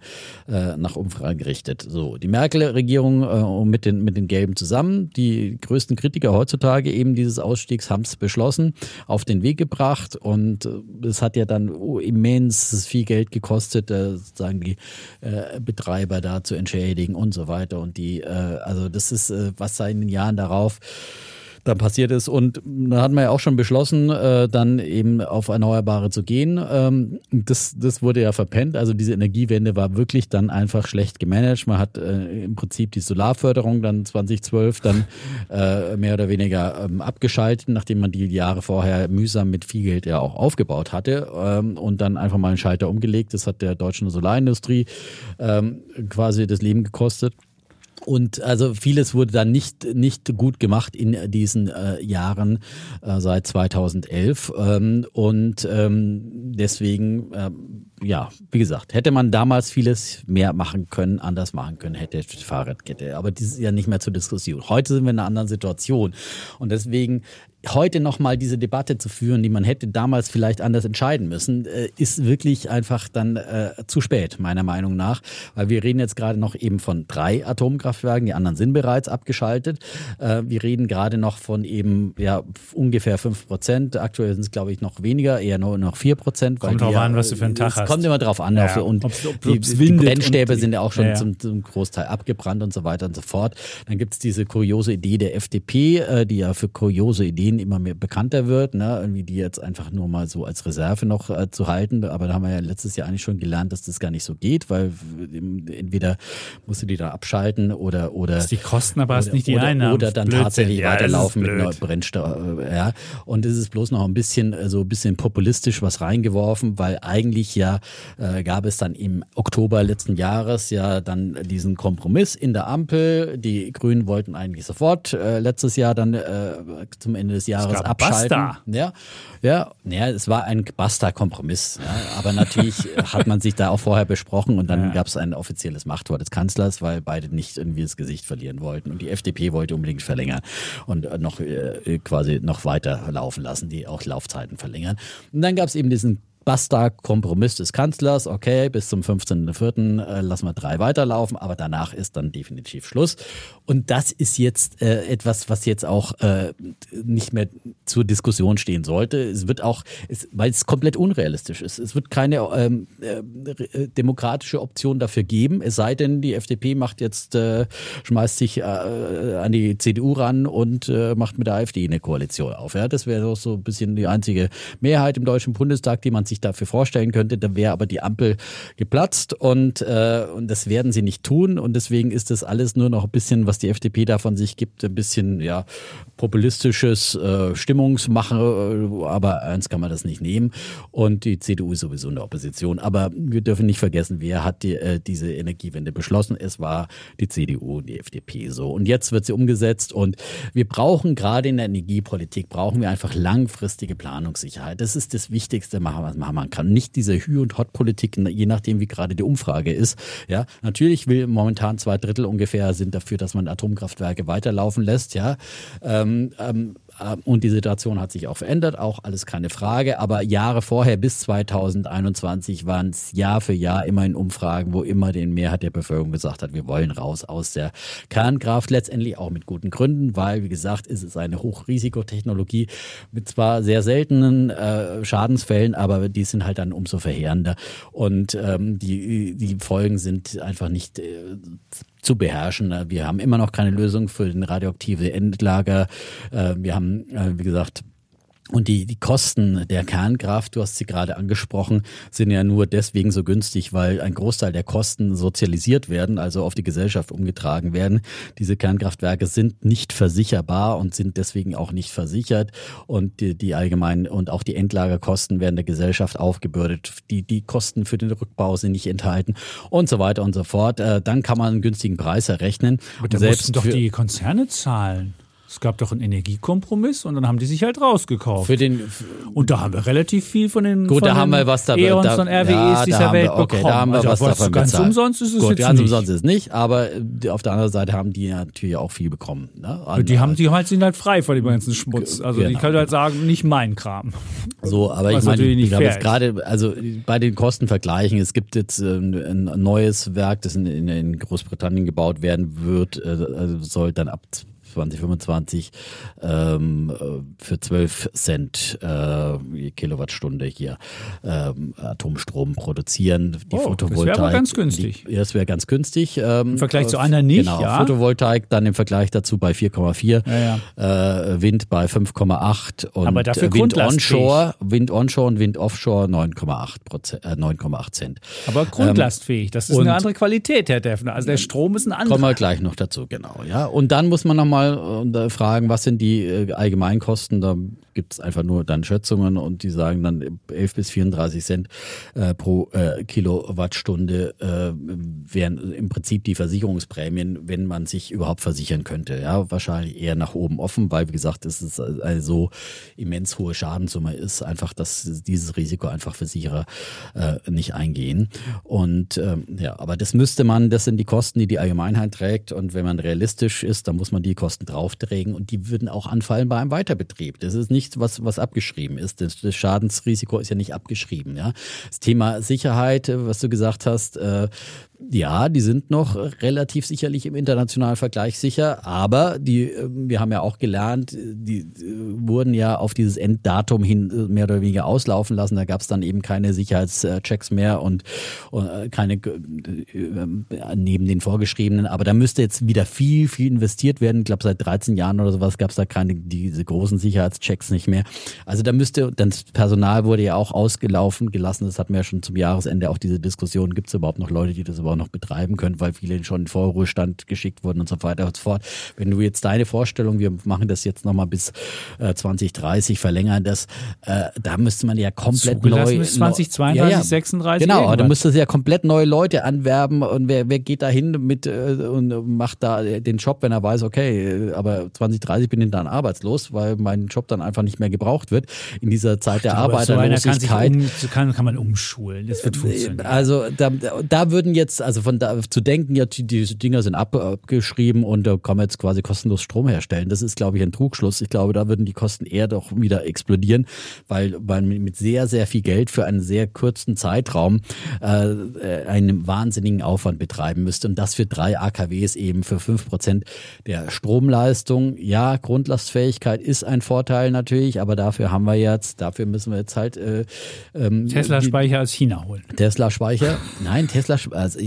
äh, nach Umfragen richtet. So, die Merkel-Regierung äh, mit den, mit den Gelben zusammen, die größten Kritiker Kritiker heutzutage eben dieses Ausstiegs haben es beschlossen, auf den Weg gebracht und äh, es hat ja dann oh, immens viel Geld gekostet, äh, sozusagen die äh, Betreiber da zu entschädigen und so weiter und die, also das ist, was da in den Jahren darauf dann passiert ist. Und da hat man ja auch schon beschlossen, äh, dann eben auf Erneuerbare zu gehen. Ähm, das, das wurde ja verpennt. Also diese Energiewende war wirklich dann einfach schlecht gemanagt. Man hat äh, im Prinzip die Solarförderung dann 2012 dann äh, mehr oder weniger ähm, abgeschaltet, nachdem man die Jahre vorher mühsam mit viel Geld ja auch aufgebaut hatte ähm, und dann einfach mal einen Schalter umgelegt. Das hat der deutschen Solarindustrie ähm, quasi das Leben gekostet. Und also vieles wurde dann nicht, nicht gut gemacht in diesen äh, Jahren äh, seit 2011. Ähm, und ähm, deswegen, äh, ja, wie gesagt, hätte man damals vieles mehr machen können, anders machen können, hätte Fahrradkette. Aber das ist ja nicht mehr zur Diskussion. Heute sind wir in einer anderen Situation. Und deswegen heute nochmal diese Debatte zu führen, die man hätte damals vielleicht anders entscheiden müssen, äh, ist wirklich einfach dann äh, zu spät, meiner Meinung nach. Weil wir reden jetzt gerade noch eben von drei Atomkraftwerken, die anderen sind bereits abgeschaltet. Äh, wir reden gerade noch von eben ja ungefähr fünf Prozent. Aktuell sind es, glaube ich, noch weniger, eher nur noch vier Prozent. Kommt drauf an, was du für einen Tag hast. kommt immer drauf an. Ja, und ob's, ob, die, die, Brennstäbe sind ja auch schon ja, ja. Zum, zum, Großteil abgebrannt und so weiter und so fort. Dann gibt es diese kuriose Idee der FDP, äh, die ja für kuriose Ideen immer mehr bekannter wird, ne? irgendwie die jetzt einfach nur mal so als Reserve noch äh, zu halten. Aber da haben wir ja letztes Jahr eigentlich schon gelernt, dass das gar nicht so geht, weil entweder musst du die da abschalten oder oder das die Kosten, aber hast nicht die oder, Einnahmen. Oder dann Blödsinn. tatsächlich ja, weiterlaufen mit neuem Brennstoff. Äh, ja. Und es ist bloß noch ein bisschen äh, so ein bisschen populistisch was reingeworfen, weil eigentlich ja äh, gab es dann im Oktober letzten Jahres ja dann diesen Kompromiss in der Ampel. Die Grünen wollten eigentlich sofort äh, letztes Jahr dann äh, zum Ende des Jahres abschalten. Basta. Ja, ja, ja, es war ein Basta-Kompromiss. Ja. Aber natürlich hat man sich da auch vorher besprochen und dann ja. gab es ein offizielles Machtwort des Kanzlers, weil beide nicht irgendwie das Gesicht verlieren wollten. Und die FDP wollte unbedingt verlängern und noch äh, quasi noch weiter laufen lassen, die auch Laufzeiten verlängern. Und dann gab es eben diesen Basta-Kompromiss des Kanzlers, okay, bis zum 15.04. Äh, lassen wir drei weiterlaufen, aber danach ist dann definitiv Schluss. Und das ist jetzt äh, etwas, was jetzt auch äh, nicht mehr zur Diskussion stehen sollte. Es wird auch, es, weil es komplett unrealistisch ist. Es wird keine ähm, äh, demokratische Option dafür geben, es sei denn, die FDP macht jetzt, äh, schmeißt sich äh, an die CDU ran und macht mit der AfD eine Koalition auf. Ja? Das wäre so ein bisschen die einzige Mehrheit im Deutschen Bundestag, die man sich dafür vorstellen könnte. Da wäre aber die Ampel geplatzt und, äh, und das werden sie nicht tun. Und deswegen ist das alles nur noch ein bisschen, was die FDP da von sich gibt, ein bisschen ja, populistisches äh, Stimmungsmache. Äh, aber eins kann man das nicht nehmen. Und die CDU ist sowieso in der Opposition. Aber wir dürfen nicht vergessen, wer hat die, äh, diese Energiewende beschlossen? Es war die CDU und die FDP so. Und jetzt wird sie umgesetzt. Und wir brauchen gerade in der Energiepolitik, brauchen wir einfach langfristige Planungssicherheit. Das ist das Wichtigste, machen machen kann. Nicht diese Hü- und Hot-Politik, je nachdem, wie gerade die Umfrage ist. Ja, natürlich will momentan zwei Drittel ungefähr sind dafür, dass man Atomkraftwerke weiterlaufen lässt. Ja, ähm, ähm, äh, und die Situation hat sich auch verändert, auch alles keine Frage. Aber Jahre vorher bis 2021 waren es Jahr für Jahr immer in Umfragen, wo immer die Mehrheit der Bevölkerung gesagt hat, wir wollen raus aus der Kernkraft. Letztendlich auch mit guten Gründen, weil, wie gesagt, ist es eine Hochrisikotechnologie mit zwar sehr seltenen äh, Schadensfällen, aber die sind halt dann umso verheerender. Und ähm, die, die Folgen sind einfach nicht äh, zu beherrschen. Wir haben immer noch keine Lösung für den radioaktive Endlager. Äh, wir haben, äh, wie gesagt, und die, die Kosten der Kernkraft, du hast sie gerade angesprochen, sind ja nur deswegen so günstig, weil ein Großteil der Kosten sozialisiert werden, also auf die Gesellschaft umgetragen werden. Diese Kernkraftwerke sind nicht versicherbar und sind deswegen auch nicht versichert. Und die, die allgemeinen und auch die Endlagerkosten werden der Gesellschaft aufgebürdet. Die, die Kosten für den Rückbau sind nicht enthalten und so weiter und so fort. Äh, dann kann man einen günstigen Preis errechnen. Aber da mussten doch die Konzerne zahlen. Es gab doch einen Energiekompromiss und dann haben die sich halt rausgekauft. Für den, und da haben wir relativ viel von den, gut, von da haben wir was da, Eons da, und RWEs ja, dieser Welt wir, okay, bekommen. Da haben wir also, was davon ganz bezahlt. umsonst ist es gut, jetzt ganz nicht. umsonst ist es nicht, aber auf der anderen Seite haben die natürlich auch viel bekommen. Ne? An, die haben die halt sind halt frei von dem ganzen Schmutz. Also genau. die können halt sagen, nicht mein Kram. So, aber ich meine, ich glaube jetzt gerade, also bei den Kostenvergleichen, es gibt jetzt ein, ein neues Werk, das in, in, Großbritannien gebaut werden wird, äh, also soll dann ab 2025 ähm, für 12 Cent äh, Kilowattstunde hier ähm, Atomstrom produzieren. Die oh, Photovoltaik. Das wäre ganz günstig. Die, das wäre ganz günstig. Ähm, Im Vergleich zu einer nicht, genau, ja. Photovoltaik dann im Vergleich dazu bei 4,4, ja, ja. äh, Wind bei 5,8 und Aber dafür Wind onshore, Wind onshore und Wind offshore 9,8 äh, 9,8 Cent. Aber grundlastfähig, das ist eine andere Qualität, Herr Defner. Also der Strom ist ein anderer. Kommen wir gleich noch dazu, genau. Ja, und dann muss man nochmal mal fragen, was sind die äh, Allgemeinkosten? Da gibt es einfach nur dann Schätzungen und die sagen dann 11 bis 34 Cent äh, pro äh, Kilowattstunde äh, wären im Prinzip die Versicherungsprämien, wenn man sich überhaupt versichern könnte. Ja, wahrscheinlich eher nach oben offen, weil wie gesagt, es ist eine so immens hohe Schadenssumme ist, einfach, dass dieses Risiko einfach Versicherer äh, nicht eingehen. Und ähm, ja, aber das müsste man, das sind die Kosten, die die Allgemeinheit trägt und wenn man realistisch ist, dann muss man die Kosten draufträgen und die würden auch anfallen bei einem Weiterbetrieb. Das ist nicht nichts, was, was abgeschrieben ist. Das, das Schadensrisiko ist ja nicht abgeschrieben. Ja? Das Thema Sicherheit, was du gesagt hast, äh, Ja, die sind noch relativ sicherlich im internationalen Vergleich sicher, aber die, äh, wir haben ja auch gelernt, die äh, wurden ja auf dieses Enddatum hin äh, mehr oder weniger auslaufen lassen. Da gab es dann eben keine Sicherheitschecks mehr und, und keine neben den vorgeschriebenen. Aber da müsste jetzt wieder viel, viel investiert werden. Ich glaube, seit 13 Jahren oder sowas gab es da keine diese großen Sicherheitschecks nicht mehr. Also da müsste, das Personal wurde ja auch ausgelaufen gelassen. Das hatten wir ja schon zum Jahresende auch diese Diskussion. Gibt es überhaupt noch Leute, die das überhaupt noch betreiben können, weil viele schon in Vorruhestand geschickt wurden und so weiter und so fort. Wenn du jetzt deine Vorstellung, wir machen das jetzt nochmal bis äh, 2030, verlängern das, äh, da müsste man ja komplett neu. Bis 2032, ja, ja. 36. Genau, irgendwann. da müsstest du ja komplett neue Leute anwerben und wer, wer geht da hin mit äh, und macht da den Job, wenn er weiß, okay, aber 2030 bin ich dann arbeitslos, weil mein Job dann einfach nicht mehr gebraucht wird in dieser Zeit der Arbeiterlosigkeit. So kann, um, kann, man umschulen, das wird funktionieren. Also da, da würden jetzt, also von da zu denken, ja, die, diese Dinger sind abgeschrieben und da kann man jetzt quasi kostenlos Strom herstellen. Das ist, glaube ich, ein Trugschluss. Ich glaube, da würden die Kosten eher doch wieder explodieren, weil man mit sehr, sehr viel Geld für einen sehr kurzen Zeitraum äh, einen wahnsinnigen Aufwand betreiben müsste. Und das für drei AKWs eben für fünf Prozent der Stromleistung. Ja, Grundlastfähigkeit ist ein Vorteil natürlich, aber dafür haben wir jetzt, dafür müssen wir jetzt halt äh, ähm, Tesla-Speicher aus China holen. Tesla-Speicher, nein, Tesla also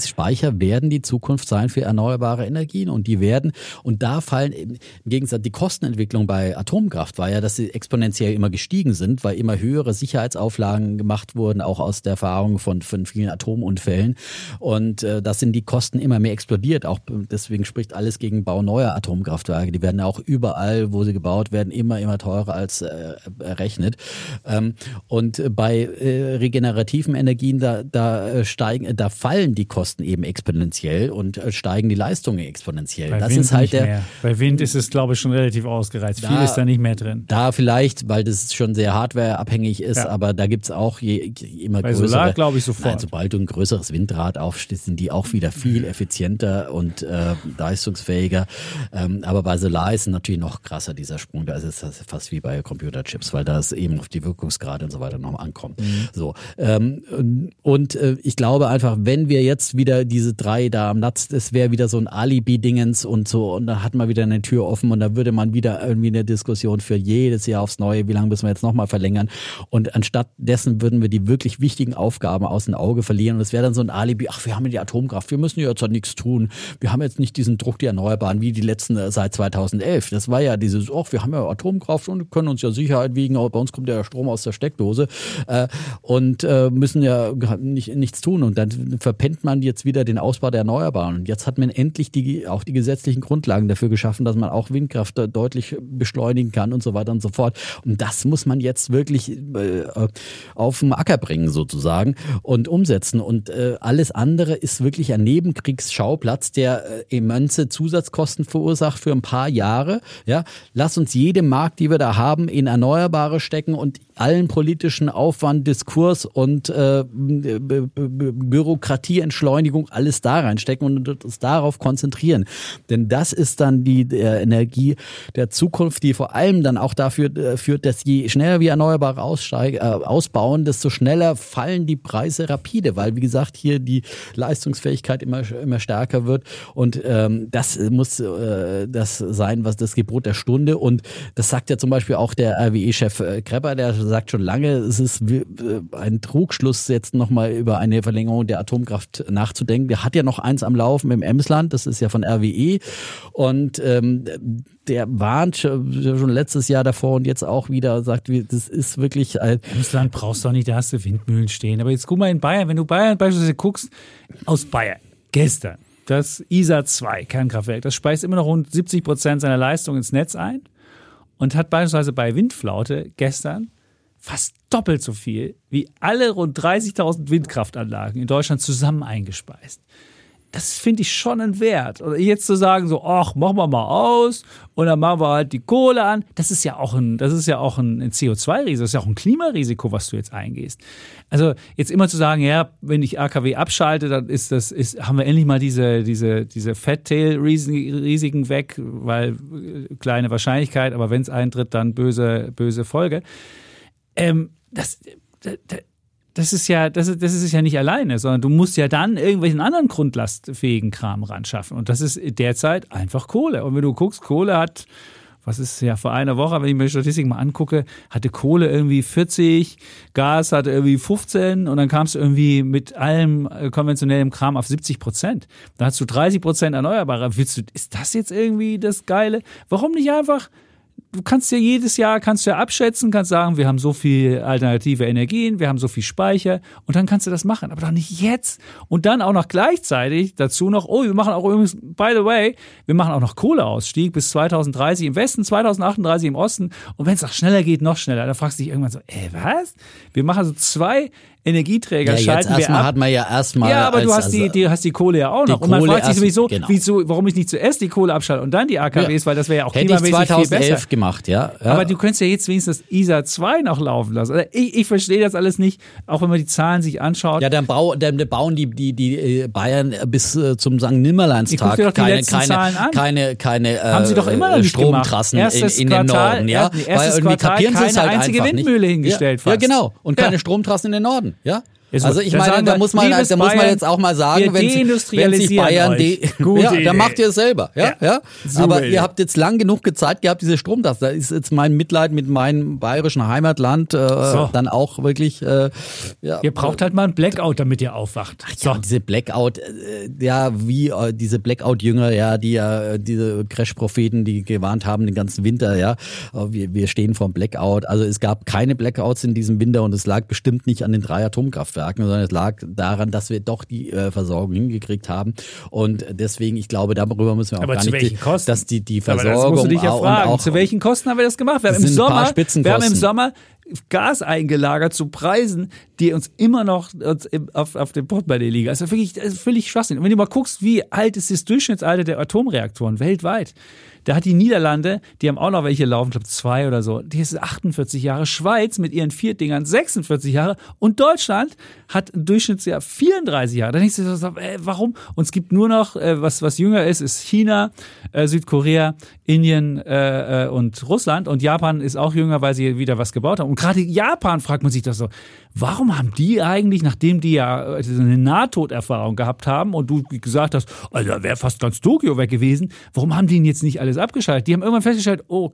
Speicher werden die Zukunft sein für erneuerbare Energien und die werden und da fallen im Gegensatz die Kostenentwicklung bei Atomkraft war ja, dass sie exponentiell immer gestiegen sind, weil immer höhere Sicherheitsauflagen gemacht wurden, auch aus der Erfahrung von, von vielen Atomunfällen und äh, das sind die Kosten immer mehr explodiert. Auch deswegen spricht alles gegen Bau neuer Atomkraftwerke. Die werden auch überall, wo sie gebaut werden, immer immer teurer als äh, errechnet. Ähm, und bei äh, regenerativen Energien da da äh, steigen, da fallen die Kosten eben exponentiell und äh, steigen die Leistungen exponentiell. Bei das Wind ist halt der. Mehr. Bei Wind ist es, glaube ich, schon relativ ausgereizt. Da, Viel ist da nicht mehr drin. Da vielleicht, weil das schon sehr hardwareabhängig ist, ja. aber da gibt es auch je, je immer Bei größere. Solar glaube ich sofort. Nein, sobald du ein größeres Windrad aufstehst, sind die auch wieder viel effizienter und äh, leistungsfähiger. Ähm, aber bei Solar ist natürlich noch krasser, dieser Sprung. Da ist es fast wie bei Computerchips, weil da es eben auf die Wirkungsgrade und so weiter noch ankommt. Mhm. So. Ähm, und äh, ich glaube einfach, wenn wir jetzt wieder diese drei da am Natz, das wäre wieder so ein Alibi-Dingens und so, und dann hat man wieder eine Tür offen und da würde man wieder irgendwie eine Diskussion für jedes Jahr aufs Neue, wie lange müssen wir jetzt nochmal verlängern. Und anstatt dessen würden wir die wirklich wichtigen Aufgaben aus dem Auge verlieren. Und es wäre dann so ein Alibi, ach, wir haben ja die Atomkraft, wir müssen ja jetzt halt nichts tun. Wir haben jetzt nicht diesen Druck die Erneuerbaren wie die letzten äh, seit 2011. Das war ja dieses, ach, wir haben ja Atomkraft und können uns ja Sicherheit wiegen, aber bei uns kommt ja Strom aus der Steckdose äh, und äh, müssen ja nicht, nichts tun. Und dann verpennt man jetzt wieder den Ausbau der Erneuerbaren. Und jetzt hat man endlich die, auch die gesetzlichen Grundlagen dafür geschaffen, dass man auch Windkraft deutlich beschleunigen kann und so weiter und so fort. Und das muss man jetzt wirklich äh, auf den Acker bringen sozusagen und umsetzen. Und äh, alles andere ist wirklich ein Nebenkriegsschauplatz, der äh, immense Zusatzkosten verursacht für ein paar Jahre. Ja, lass uns jede Markt, die wir da haben, in Erneuerbare stecken und allen politischen Aufwand, Diskurs und äh, Bürokratieentschleunigung alles da reinstecken und uns darauf konzentrieren. Denn das ist dann die äh, Energie der Zukunft, die vor allem dann auch dafür äh, führt, dass je schneller wir Erneuerbare äh, ausbauen, desto schneller fallen die Preise rapide, weil wie gesagt hier die Leistungsfähigkeit immer, immer stärker wird und ähm, das muss äh, das sein, was das Gebot der Stunde und das sagt ja zum Beispiel auch der RWE-Chef äh, Krepper, der sagt schon lange, es ist äh, ein Trugschluss, jetzt nochmal über eine Verlängerung der Atomkraft nachzudenken. Der hat ja noch eins am Laufen im Emsland, das ist ja von RWE. Und ähm, der warnt schon letztes Jahr davor und jetzt auch wieder, sagt, das ist wirklich. Emsland brauchst du auch nicht, da hast du Windmühlen stehen. Aber jetzt guck mal in Bayern, wenn du Bayern beispielsweise guckst, aus Bayern, gestern, das ISA 2 Kernkraftwerk, das speist immer noch rund 70 Prozent seiner Leistung ins Netz ein und hat beispielsweise bei Windflaute gestern fast doppelt so viel wie alle rund 30.000 Windkraftanlagen in Deutschland zusammen eingespeist. Das finde ich schon ein Wert. Oder jetzt zu sagen, so, ach, machen wir mal aus und dann machen wir halt die Kohle an, das ist ja auch ein, das ist ja auch ein, ein CO2-Risiko, das ist ja auch ein Klimarisiko, was du jetzt eingehst. Also jetzt immer zu sagen, ja, wenn ich AKW abschalte, dann ist das, ist, haben wir endlich mal diese, diese, diese Fat-Tail-Risiken weg, weil äh, kleine Wahrscheinlichkeit, aber wenn es eintritt, dann böse, böse Folge. Ähm, das, das ist ja, das das ist ja nicht alleine, sondern du musst ja dann irgendwelchen anderen grundlastfähigen Kram ran schaffen. Und das ist derzeit einfach Kohle. Und wenn du guckst, Kohle hat, was ist ja vor einer Woche, wenn ich mir die Statistik mal angucke, hatte Kohle irgendwie 40, Gas hatte irgendwie 15 und dann kamst du irgendwie mit allem äh, konventionellem Kram auf 70 Prozent. Da hast du 30 Prozent Erneuerbare. Willst du, ist das jetzt irgendwie das Geile? Warum nicht einfach du kannst ja jedes Jahr kannst du ja abschätzen, kannst sagen, wir haben so viel alternative Energien, wir haben so viel Speicher und dann kannst du das machen, aber doch nicht jetzt und dann auch noch gleichzeitig dazu noch, oh, wir machen auch übrigens, by the way, wir machen auch noch Kohleausstieg bis 2030 im Westen, 2038 im Osten und wenn es auch schneller geht, noch schneller. Da fragst du dich irgendwann so, ey, was? Wir machen also zwei Energieträger ja, schalten wir ab. hat man ja erstmal. Ja, aber als, du hast, die, die, hast die Kohle ja auch noch. Und man fragt sich sowieso, genau. wieso, warum ich nicht zuerst die Kohle abschalte und dann die AKWs, ja. weil das wäre ja auch Hätte ich 2011 gemacht, ja. ja. Aber du könntest ja jetzt wenigstens das ISA 2 noch laufen lassen. Also ich, ich verstehe das alles nicht, auch wenn man die Zahlen sich anschaut. Ja, dann, bau, dann bauen die, die, die äh, Bayern bis äh, zum St. Nimmerleinstag keine, keine, keine, keine, äh, Haben sie doch immer noch Stromtrassen in, in Quartal, den Norden. Ja? Weil irgendwie kapieren sie es halt einzige Windmühle hingestellt. Ja, genau. Und keine Stromtrassen in den Norden. Ja. Also ich meine, da muss man, da muss man jetzt auch mal sagen, wenn, wenn sich Bayern, die, ja, dann macht ihr es selber, ja, ja. ja. Aber ihr habt jetzt lang genug gezeigt gehabt, diese Stromtaste. Da ist jetzt mein Mitleid mit meinem bayerischen Heimatland äh, so. dann auch wirklich. Äh, ja. Ihr braucht halt mal ein Blackout, damit ihr aufwacht. Ach, ja, so. diese Blackout, äh, ja, wie äh, diese Blackout-Jünger, ja, die ja diese Crash-Propheten, die gewarnt haben den ganzen Winter, ja. Wir, wir stehen vor Blackout. Also es gab keine Blackouts in diesem Winter und es lag bestimmt nicht an den drei Atomkraftwerken. Kraftwerken, sondern es lag daran, dass wir doch die äh, Versorgung hingekriegt haben. Und deswegen, ich glaube, darüber müssen wir auch Aber gar zu nicht, welchen Kosten? dass die, die Versorgung. Aber das musst du dich ja fragen. Auch, zu welchen Kosten haben wir das gemacht? Wir haben, im Sommer, wir haben im Sommer Gas eingelagert zu Preisen, die uns immer noch auf, auf dem Portemonnaie liegen. Also wirklich, das ist völlig Schwachsinn. Und wenn du mal guckst, wie alt ist das Durchschnittsalter der Atomreaktoren weltweit, da hat die Niederlande, die haben auch noch welche laufen, ich glaube zwei oder so, die ist 48 Jahre. Schweiz mit ihren vier Dingern 46 Jahre und Deutschland hat ein Durchschnittsjahr 34 Jahre. Da denkst du so, äh, warum? Und es gibt nur noch, äh, was, was jünger ist, ist China, äh, Südkorea, Indien äh, äh, und Russland. Und Japan ist auch jünger, weil sie wieder was gebaut haben. Und gerade Japan fragt man sich das so, warum haben die eigentlich, nachdem die ja äh, eine Nahtoderfahrung gehabt haben und du gesagt hast, also wäre fast ganz Tokio weg gewesen, warum haben die denn jetzt nicht alles abgeschaltet? Die haben irgendwann festgestellt, oh,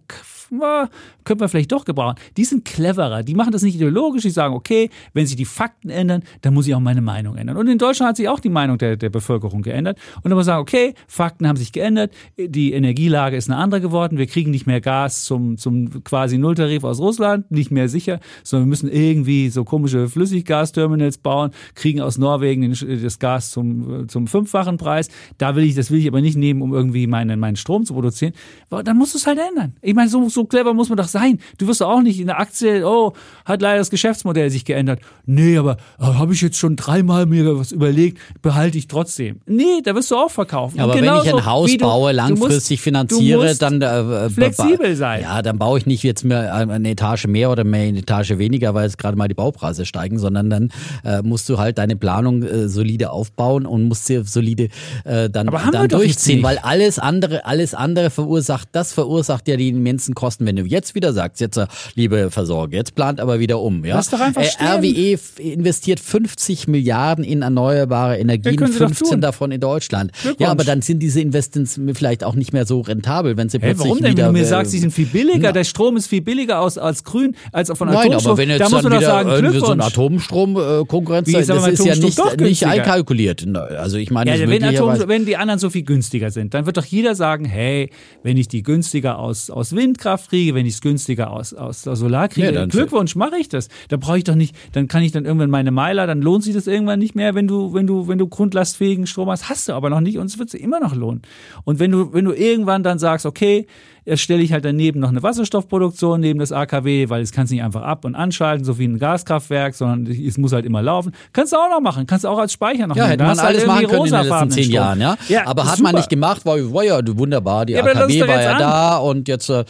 könnte man vielleicht doch gebrauchen. Die sind cleverer, die machen das nicht ideologisch, die sagen, okay, wenn sich die Fakten ändern, dann muss ich auch meine Meinung ändern. Und in Deutschland hat sich auch die Meinung der, der Bevölkerung geändert. Und dann muss man sagen, okay, Fakten haben sich geändert, die Energielage ist eine andere geworden, wir kriegen nicht mehr Gas zum, zum quasi Nulltarif aus Russland, nicht mehr sicher, sondern wir müssen irgendwie so komisch komische Flüssiggasterminals bauen, kriegen aus Norwegen das Gas zum, zum fünffachen Preis. Da will ich, das will ich aber nicht nehmen, um irgendwie meinen, meinen Strom zu produzieren. Dann musst du es halt ändern. Ich meine, so, so clever muss man doch sein. Du wirst doch auch nicht in der Aktie, oh, hat leider das Geschäftsmodell sich geändert. Nee, aber äh, habe ich jetzt schon dreimal mir was überlegt, behalte ich trotzdem. Nee, da wirst du auch verkaufen. Aber wenn ich ein Haus du, baue, langfristig musst, finanziere, dann äh, flexibel sein. Ja, dann baue ich nicht jetzt mehr eine Etage mehr oder mehr eine Etage weniger, weil es gerade mal die Baupreise Preise steigen, sondern dann äh, musst du halt deine Planung äh, solide aufbauen und musst sie solide äh, dann, dann durchziehen, weil alles andere, alles andere verursacht, das verursacht ja die immensen Kosten. Wenn du jetzt wieder sagst, jetzt äh, liebe Versorger, jetzt plant aber wieder um, ja. Lass doch einfach äh, RWE investiert 50 Milliarden in erneuerbare Energien, ja, 15 davon in Deutschland. Ja, aber dann sind diese Investments vielleicht auch nicht mehr so rentabel, wenn sie hey, plötzlich warum denn? wieder. Wenn du mir sagst, sie sind viel billiger, na, der Strom ist viel billiger aus, als grün, als von Atomstrom. Nein, aber wenn jetzt da man doch sagen, Glückwunsch so ein Atomstromkonkurrenz, das ist ja nicht, nicht einkalkuliert. Also ich meine, ja, wenn, Atom, wenn die anderen so viel günstiger sind, dann wird doch jeder sagen, hey, wenn ich die günstiger aus, aus Windkraft kriege, wenn ich es günstiger aus, aus Solar kriege, ja, Glückwunsch, mache ich das. Da brauche ich doch nicht, dann kann ich dann irgendwann meine Meiler, dann lohnt sich das irgendwann nicht mehr, wenn du, wenn du, wenn du grundlastfähigen Strom hast, hast du aber noch nicht und es wird sich immer noch lohnen. Und wenn du, wenn du irgendwann dann sagst, okay, stelle ich halt daneben noch eine Wasserstoffproduktion neben das AKW, weil es kannst nicht einfach ab- und anschalten, so wie ein Gaskraftwerk, sondern es muss halt immer laufen. Kannst du auch noch machen, kannst du auch als Speicher noch ja, machen. Ja, hätte man alles halt machen können in den letzten zehn Jahren, ja. ja Aber hat super. man nicht gemacht, weil war ja wunderbar, die ja, AKW war ja da und jetzt, äh,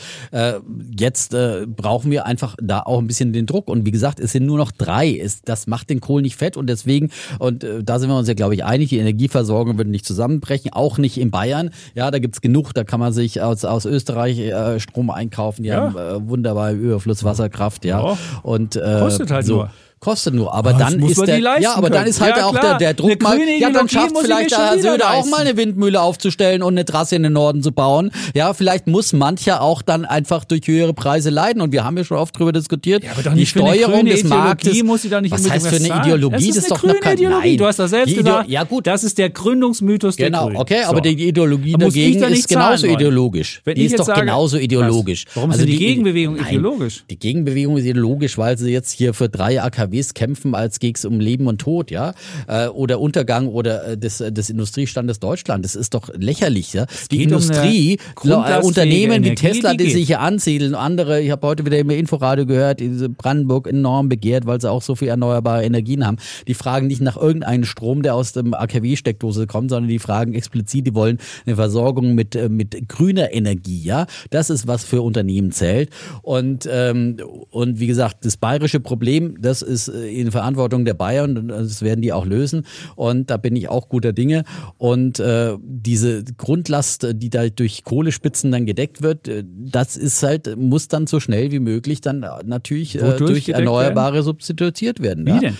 jetzt äh, brauchen wir einfach da auch ein bisschen den Druck. Und wie gesagt, es sind nur noch drei. Es, das macht den Kohl nicht fett und deswegen, und äh, da sind wir uns ja, glaube ich, einig, die Energieversorgung wird nicht zusammenbrechen, auch nicht in Bayern. Ja, da gibt's genug, da kann man sich aus, aus Österreich Österreich äh, Strom einkaufen. Die ja. haben äh, wunderbar Überfluss Wasserkraft, ja. ja. Und, äh, Kostet halt so. nur. Kostet nur, aber oh, dann ist der, ja, aber dann ist halt ja, auch der, der Druck mal, ja, dann schafft vielleicht der Herr Söder auch mal eine Windmühle aufzustellen und eine Trasse in den Norden zu bauen. Ja, vielleicht muss mancher auch dann einfach durch höhere Preise leiden und wir haben ja schon oft drüber diskutiert. Ja, aber doch nicht die Steuerung des Marktes. Muss sie da nicht was heißt für eine Ideologie? Das ist, doch noch kein, Ideologie. Nein. Du hast das selbst gesagt. Ja gut, das ist der Gründungsmythos der Genau, okay, aber die Ideologie dagegen ist genauso ideologisch. Die ist doch genauso ideologisch. Warum ist also die Gegenbewegung ideologisch? Die Gegenbewegung ist ideologisch, weil sie jetzt hier für drei AKWs kämpfen, als geht es um Leben und Tod, ja, äh, oder Untergang oder äh, des, des Industriestandes Deutschland. Das ist doch lächerlich, ja. Die Industrie, um Unternehmen wie Tesla, die, die sich hier ansiedeln, andere, ich habe heute wieder im Inforadio gehört, diese Brandenburg enorm begehrt, weil sie auch so viel erneuerbare Energien haben. Die fragen nicht nach irgendeinem Strom, der aus dem AKW-Steckdose kommt, sondern die fragen explizit, die wollen eine Versorgung mit, äh, mit grüner Energie, ja. Das ist was für Unternehmen zählt. Und, ähm, und wie gesagt, das bayerische Problem, das ist äh, in Verantwortung der Bayern und das werden die auch lösen. Und da bin ich auch guter Dinge. Und äh, diese Grundlast, die da durch Kohlespitzen dann gedeckt wird, äh, das ist halt, muss dann so schnell wie möglich dann natürlich äh, durch Erneuerbare werden? substituiert werden. Wie ja? denn?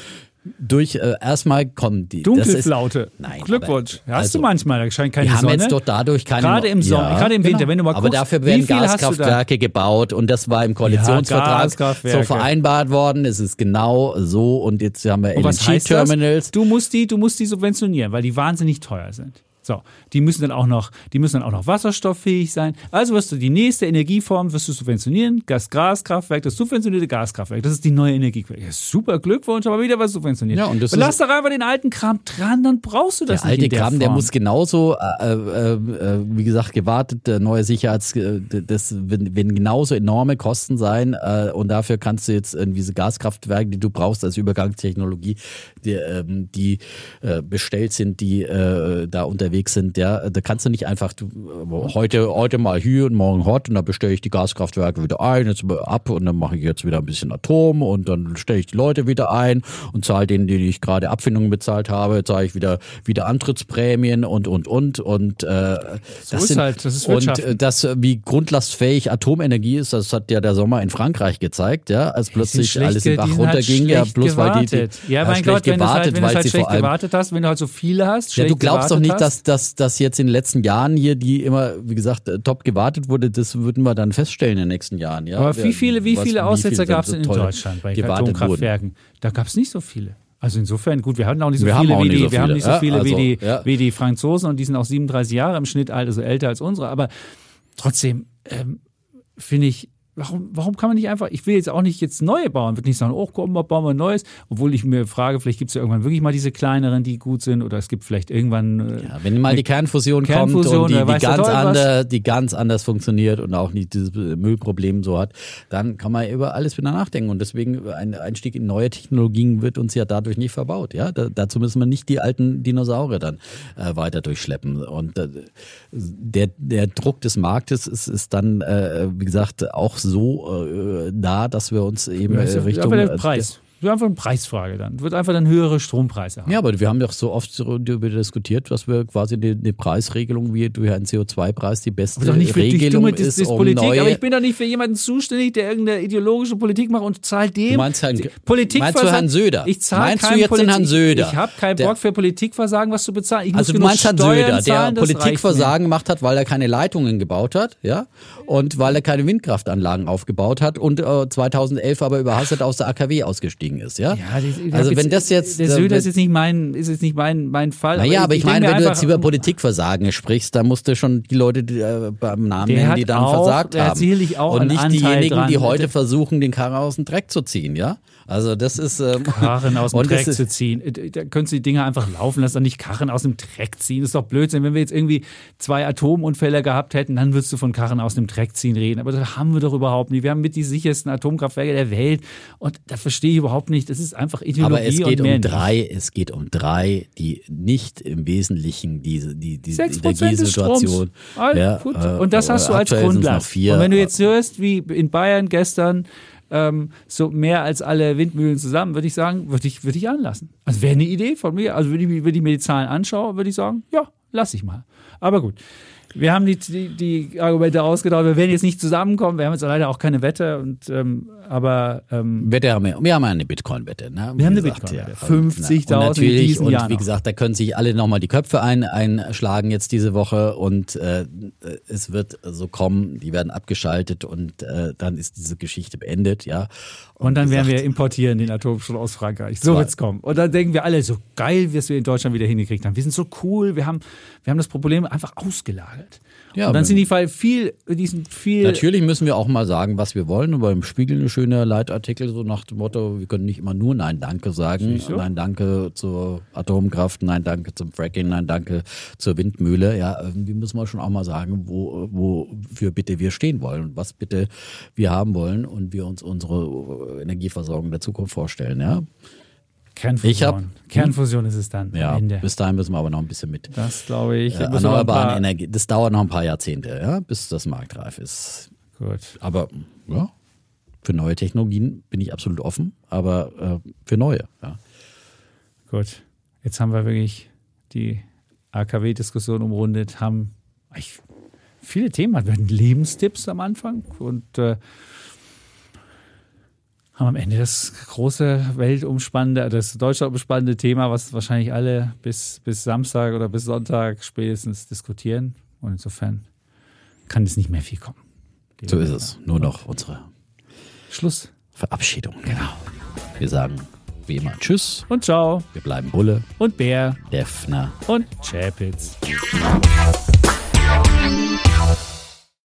Durch äh, erstmal kommen die Dunkelflaute. Ist, nein, Glückwunsch. Aber, Hast also, du manchmal, da scheint keine wir Sonne. haben jetzt doch dadurch keine Gerade im Sommer, ja, gerade im Winter, genau. wenn du mal guckst, Aber dafür werden Gaskraftwerke gebaut und das war im Koalitionsvertrag ja, so vereinbart worden. Es ist genau so und jetzt haben wir LNG-Terminals. Du musst die, du musst die subventionieren, weil die wahnsinnig teuer sind. So, die müssen dann auch noch, die müssen dann auch noch wasserstofffähig sein. Also wirst du die nächste Energieform wirst du subventionieren, das Gaskraftwerk, das subventionierte Gaskraftwerk, das ist die neue Energiequelle. Ja, super Glückwunsch, aber wieder was subventioniert. Ja, und das lass doch einfach den alten Kram dran, dann brauchst du das der nicht. Der alte Kram, der muss genauso, äh, äh, äh, wie gesagt, gewartet, äh, neue Sicherheits, äh, das werden genauso enorme Kosten sein äh, und dafür kannst du jetzt äh, diese Gaskraftwerke, die du brauchst als Übergangstechnologie, die, ähm, die bestellt sind, die da unterwegs unterwegs sind, ja, da kannst du nicht einfach du, heute, heute mal hier und morgen hot und dann bestelle ich die Gaskraftwerke wieder ein, jetzt ab und dann mache ich jetzt wieder ein bisschen Atom und dann stelle ich die Leute wieder ein und zahle denen, denen ich gerade Abfindungen bezahlt habe, zahle ich wieder, wieder Antrittsprämien und, und, und, und, äh, das so ist sind, halt, das ist Und äh, das, wie grundlastfähig Atomenergie ist, das hat ja der Sommer in Frankreich gezeigt, ja, als plötzlich alles im Bach halt runterging, ja, bloß gewartet. weil die, die ja, mein Gott, wenn gewartet, du halt, wenn halt schlecht gewartet hast, wenn du halt so viele hast, ja, du glaubst doch nicht, dass, dass, dass jetzt in den letzten Jahren hier, die immer, wie gesagt, äh, top gewartet wurde, das würden wir dann feststellen in den nächsten Jahren. Ja? Aber wie viele, wie viele Aussetzer gab es in Deutschland bei Atomkraftwerken? Wurden. Da gab es nicht so viele. Also insofern, gut, wir hatten auch nicht so wir viele, wie die, so wir haben nicht so viele ja, also, wie, die, ja. wie die Franzosen und die sind auch 37 Jahre im Schnitt alt, also älter als unsere. Aber trotzdem ähm, finde ich, Warum, warum kann man nicht einfach, ich will jetzt auch nicht jetzt neue bauen, würde nicht sagen, oh komm, bauen wir Neues, obwohl ich mir frage, vielleicht gibt es ja irgendwann wirklich mal diese kleineren, die gut sind oder es gibt vielleicht irgendwann. Äh, ja, wenn mal die Kernfusion, Kernfusion kommt und die, die ganz anders, die ganz anders funktioniert und auch nicht dieses Müllproblem so hat, dann kann man über alles wieder nachdenken und deswegen ein Einstieg in neue Technologien wird uns ja dadurch nicht verbaut. Ja, da, dazu müssen wir nicht die alten Dinosaurier dann äh, weiter durchschleppen und äh, der, der Druck des Marktes ist, ist dann, äh, wie gesagt, auch so äh, da, dass wir uns eben ja, Richtung. Aber der Preis wird einfach eine Preisfrage dann. Wird einfach dann höhere Strompreise haben. Ja, aber wir haben doch so oft darüber diskutiert, dass wir quasi eine, eine Preisregelung wie durch einen CO2-Preis die beste aber doch nicht für Regelung dumme, ist. Das, um Politik, neue aber ich bin doch nicht für jemanden zuständig, der irgendeine ideologische Politik macht und zahlt dem. Du meinst, Herrn, Politik meinst du Herrn Söder? Ich zahle meinst du jetzt Politik, den Herrn Söder? Ich habe keinen Bock für Politikversagen, was zu bezahlen. Ich also du meinst Herrn Söder, der Politikversagen gemacht hat, weil er keine Leitungen gebaut hat, ja, und weil er keine Windkraftanlagen aufgebaut hat und äh, 2011 aber überhastet aus der AKW ausgestiegen ist, ja? Ja, also wenn das jetzt der Söder ist jetzt nicht mein ist jetzt nicht mein mein Fall. Naja, aber ich, ich meine, wenn du jetzt über Politikversagen sprichst, dann musst du schon die Leute die, äh, beim Namen nennen, die dann auch, versagt haben. Sicherlich auch und nicht Anteil diejenigen, dran. die heute versuchen, den Karren aus dem Dreck zu ziehen, ja? Also das ist ähm, Karren aus dem Dreck zu ziehen. Äh, da können Sie die Dinger einfach laufen lassen, nicht Karren aus dem Dreck ziehen. Das ist doch Blödsinn. Wenn wir jetzt irgendwie zwei Atomunfälle gehabt hätten, dann würdest du von Karren aus dem Dreck ziehen reden. Aber das haben wir doch überhaupt nicht. Wir haben mit die sichersten Atomkraftwerke der Welt und da verstehe ich überhaupt nicht. Das ist einfach Ideologie. Aber es geht um drei. Nicht. Es geht um drei, die nicht im Wesentlichen diese die die Energiesituation. Ja, äh, und das hast du als Grundlage. Und wenn du jetzt hörst, wie in Bayern gestern ähm, so mehr als alle Windmühlen zusammen, würde ich sagen, würde ich, würde ich anlassen. Also wäre eine Idee von mir. Also wenn ich, wenn ich mir die Zahlen anschaue, würde ich sagen, ja, lass ich mal. Aber gut. Wir haben die, die, die, Argumente ausgedacht. Wir werden jetzt nicht zusammenkommen. Wir haben jetzt leider auch keine Wette. Und, ähm, aber ähm, Wette haben wir. Wir haben eine Bitcoin-Wette. Ne? Wir haben eine Bitcoin-Wette. Ja. 50.000 in diesem und Jahr. Und wie gesagt, da können sich alle nochmal die Köpfe ein, einschlagen jetzt diese Woche. Und äh, es wird so kommen. Die werden abgeschaltet und äh, dann ist diese Geschichte beendet. ja. Und, und dann gesagt, werden wir importieren den Atomstrom aus Frankreich. So wird es kommen. Und dann denken wir alle, so geil, wie wir in Deutschland wieder hingekriegt haben. Wir sind so cool. Wir haben, wir haben das Problem einfach ausgelagert. Ja, und dann sind die viel, die sind viel. Natürlich müssen wir auch mal sagen, was wir wollen. Und beim Spiegel eine schöne Leitartikel, so nach dem Motto, wir können nicht immer nur Nein Danke sagen. So? Nein Danke zur Atomkraft, Nein Danke zum Fracking, Nein Danke zur Windmühle. Ja, irgendwie müssen wir schon auch mal sagen, wo, wofür bitte wir stehen wollen und was bitte wir haben wollen und wir uns unsere Energieversorgung der Zukunft vorstellen. Ja. Kernfusion. Ich hab, Kernfusion ist es dann ja. Bis dahin müssen wir aber noch ein bisschen mit. Das glaube ich. Äh, erneuerbaren Energie. Das dauert noch ein paar Jahrzehnte, ja, bis das marktreif ist. Gut. Aber ja, für neue Technologien bin ich absolut offen, aber äh, für neue. Ja. Gut. Jetzt haben wir wirklich die AKW-Diskussion umrundet, haben viele Themen. Wir hatten Lebenstipps am Anfang und äh, haben am Ende das große weltumspannende, das deutschlandumspannende Thema, was wahrscheinlich alle bis, bis Samstag oder bis Sonntag spätestens diskutieren. Und insofern kann es nicht mehr viel kommen. So ist es. Nur noch unsere Schluss. Verabschiedung. Genau. Wir sagen wie immer Tschüss und Ciao. Wir bleiben Bulle und Bär, Defner und Chapitz.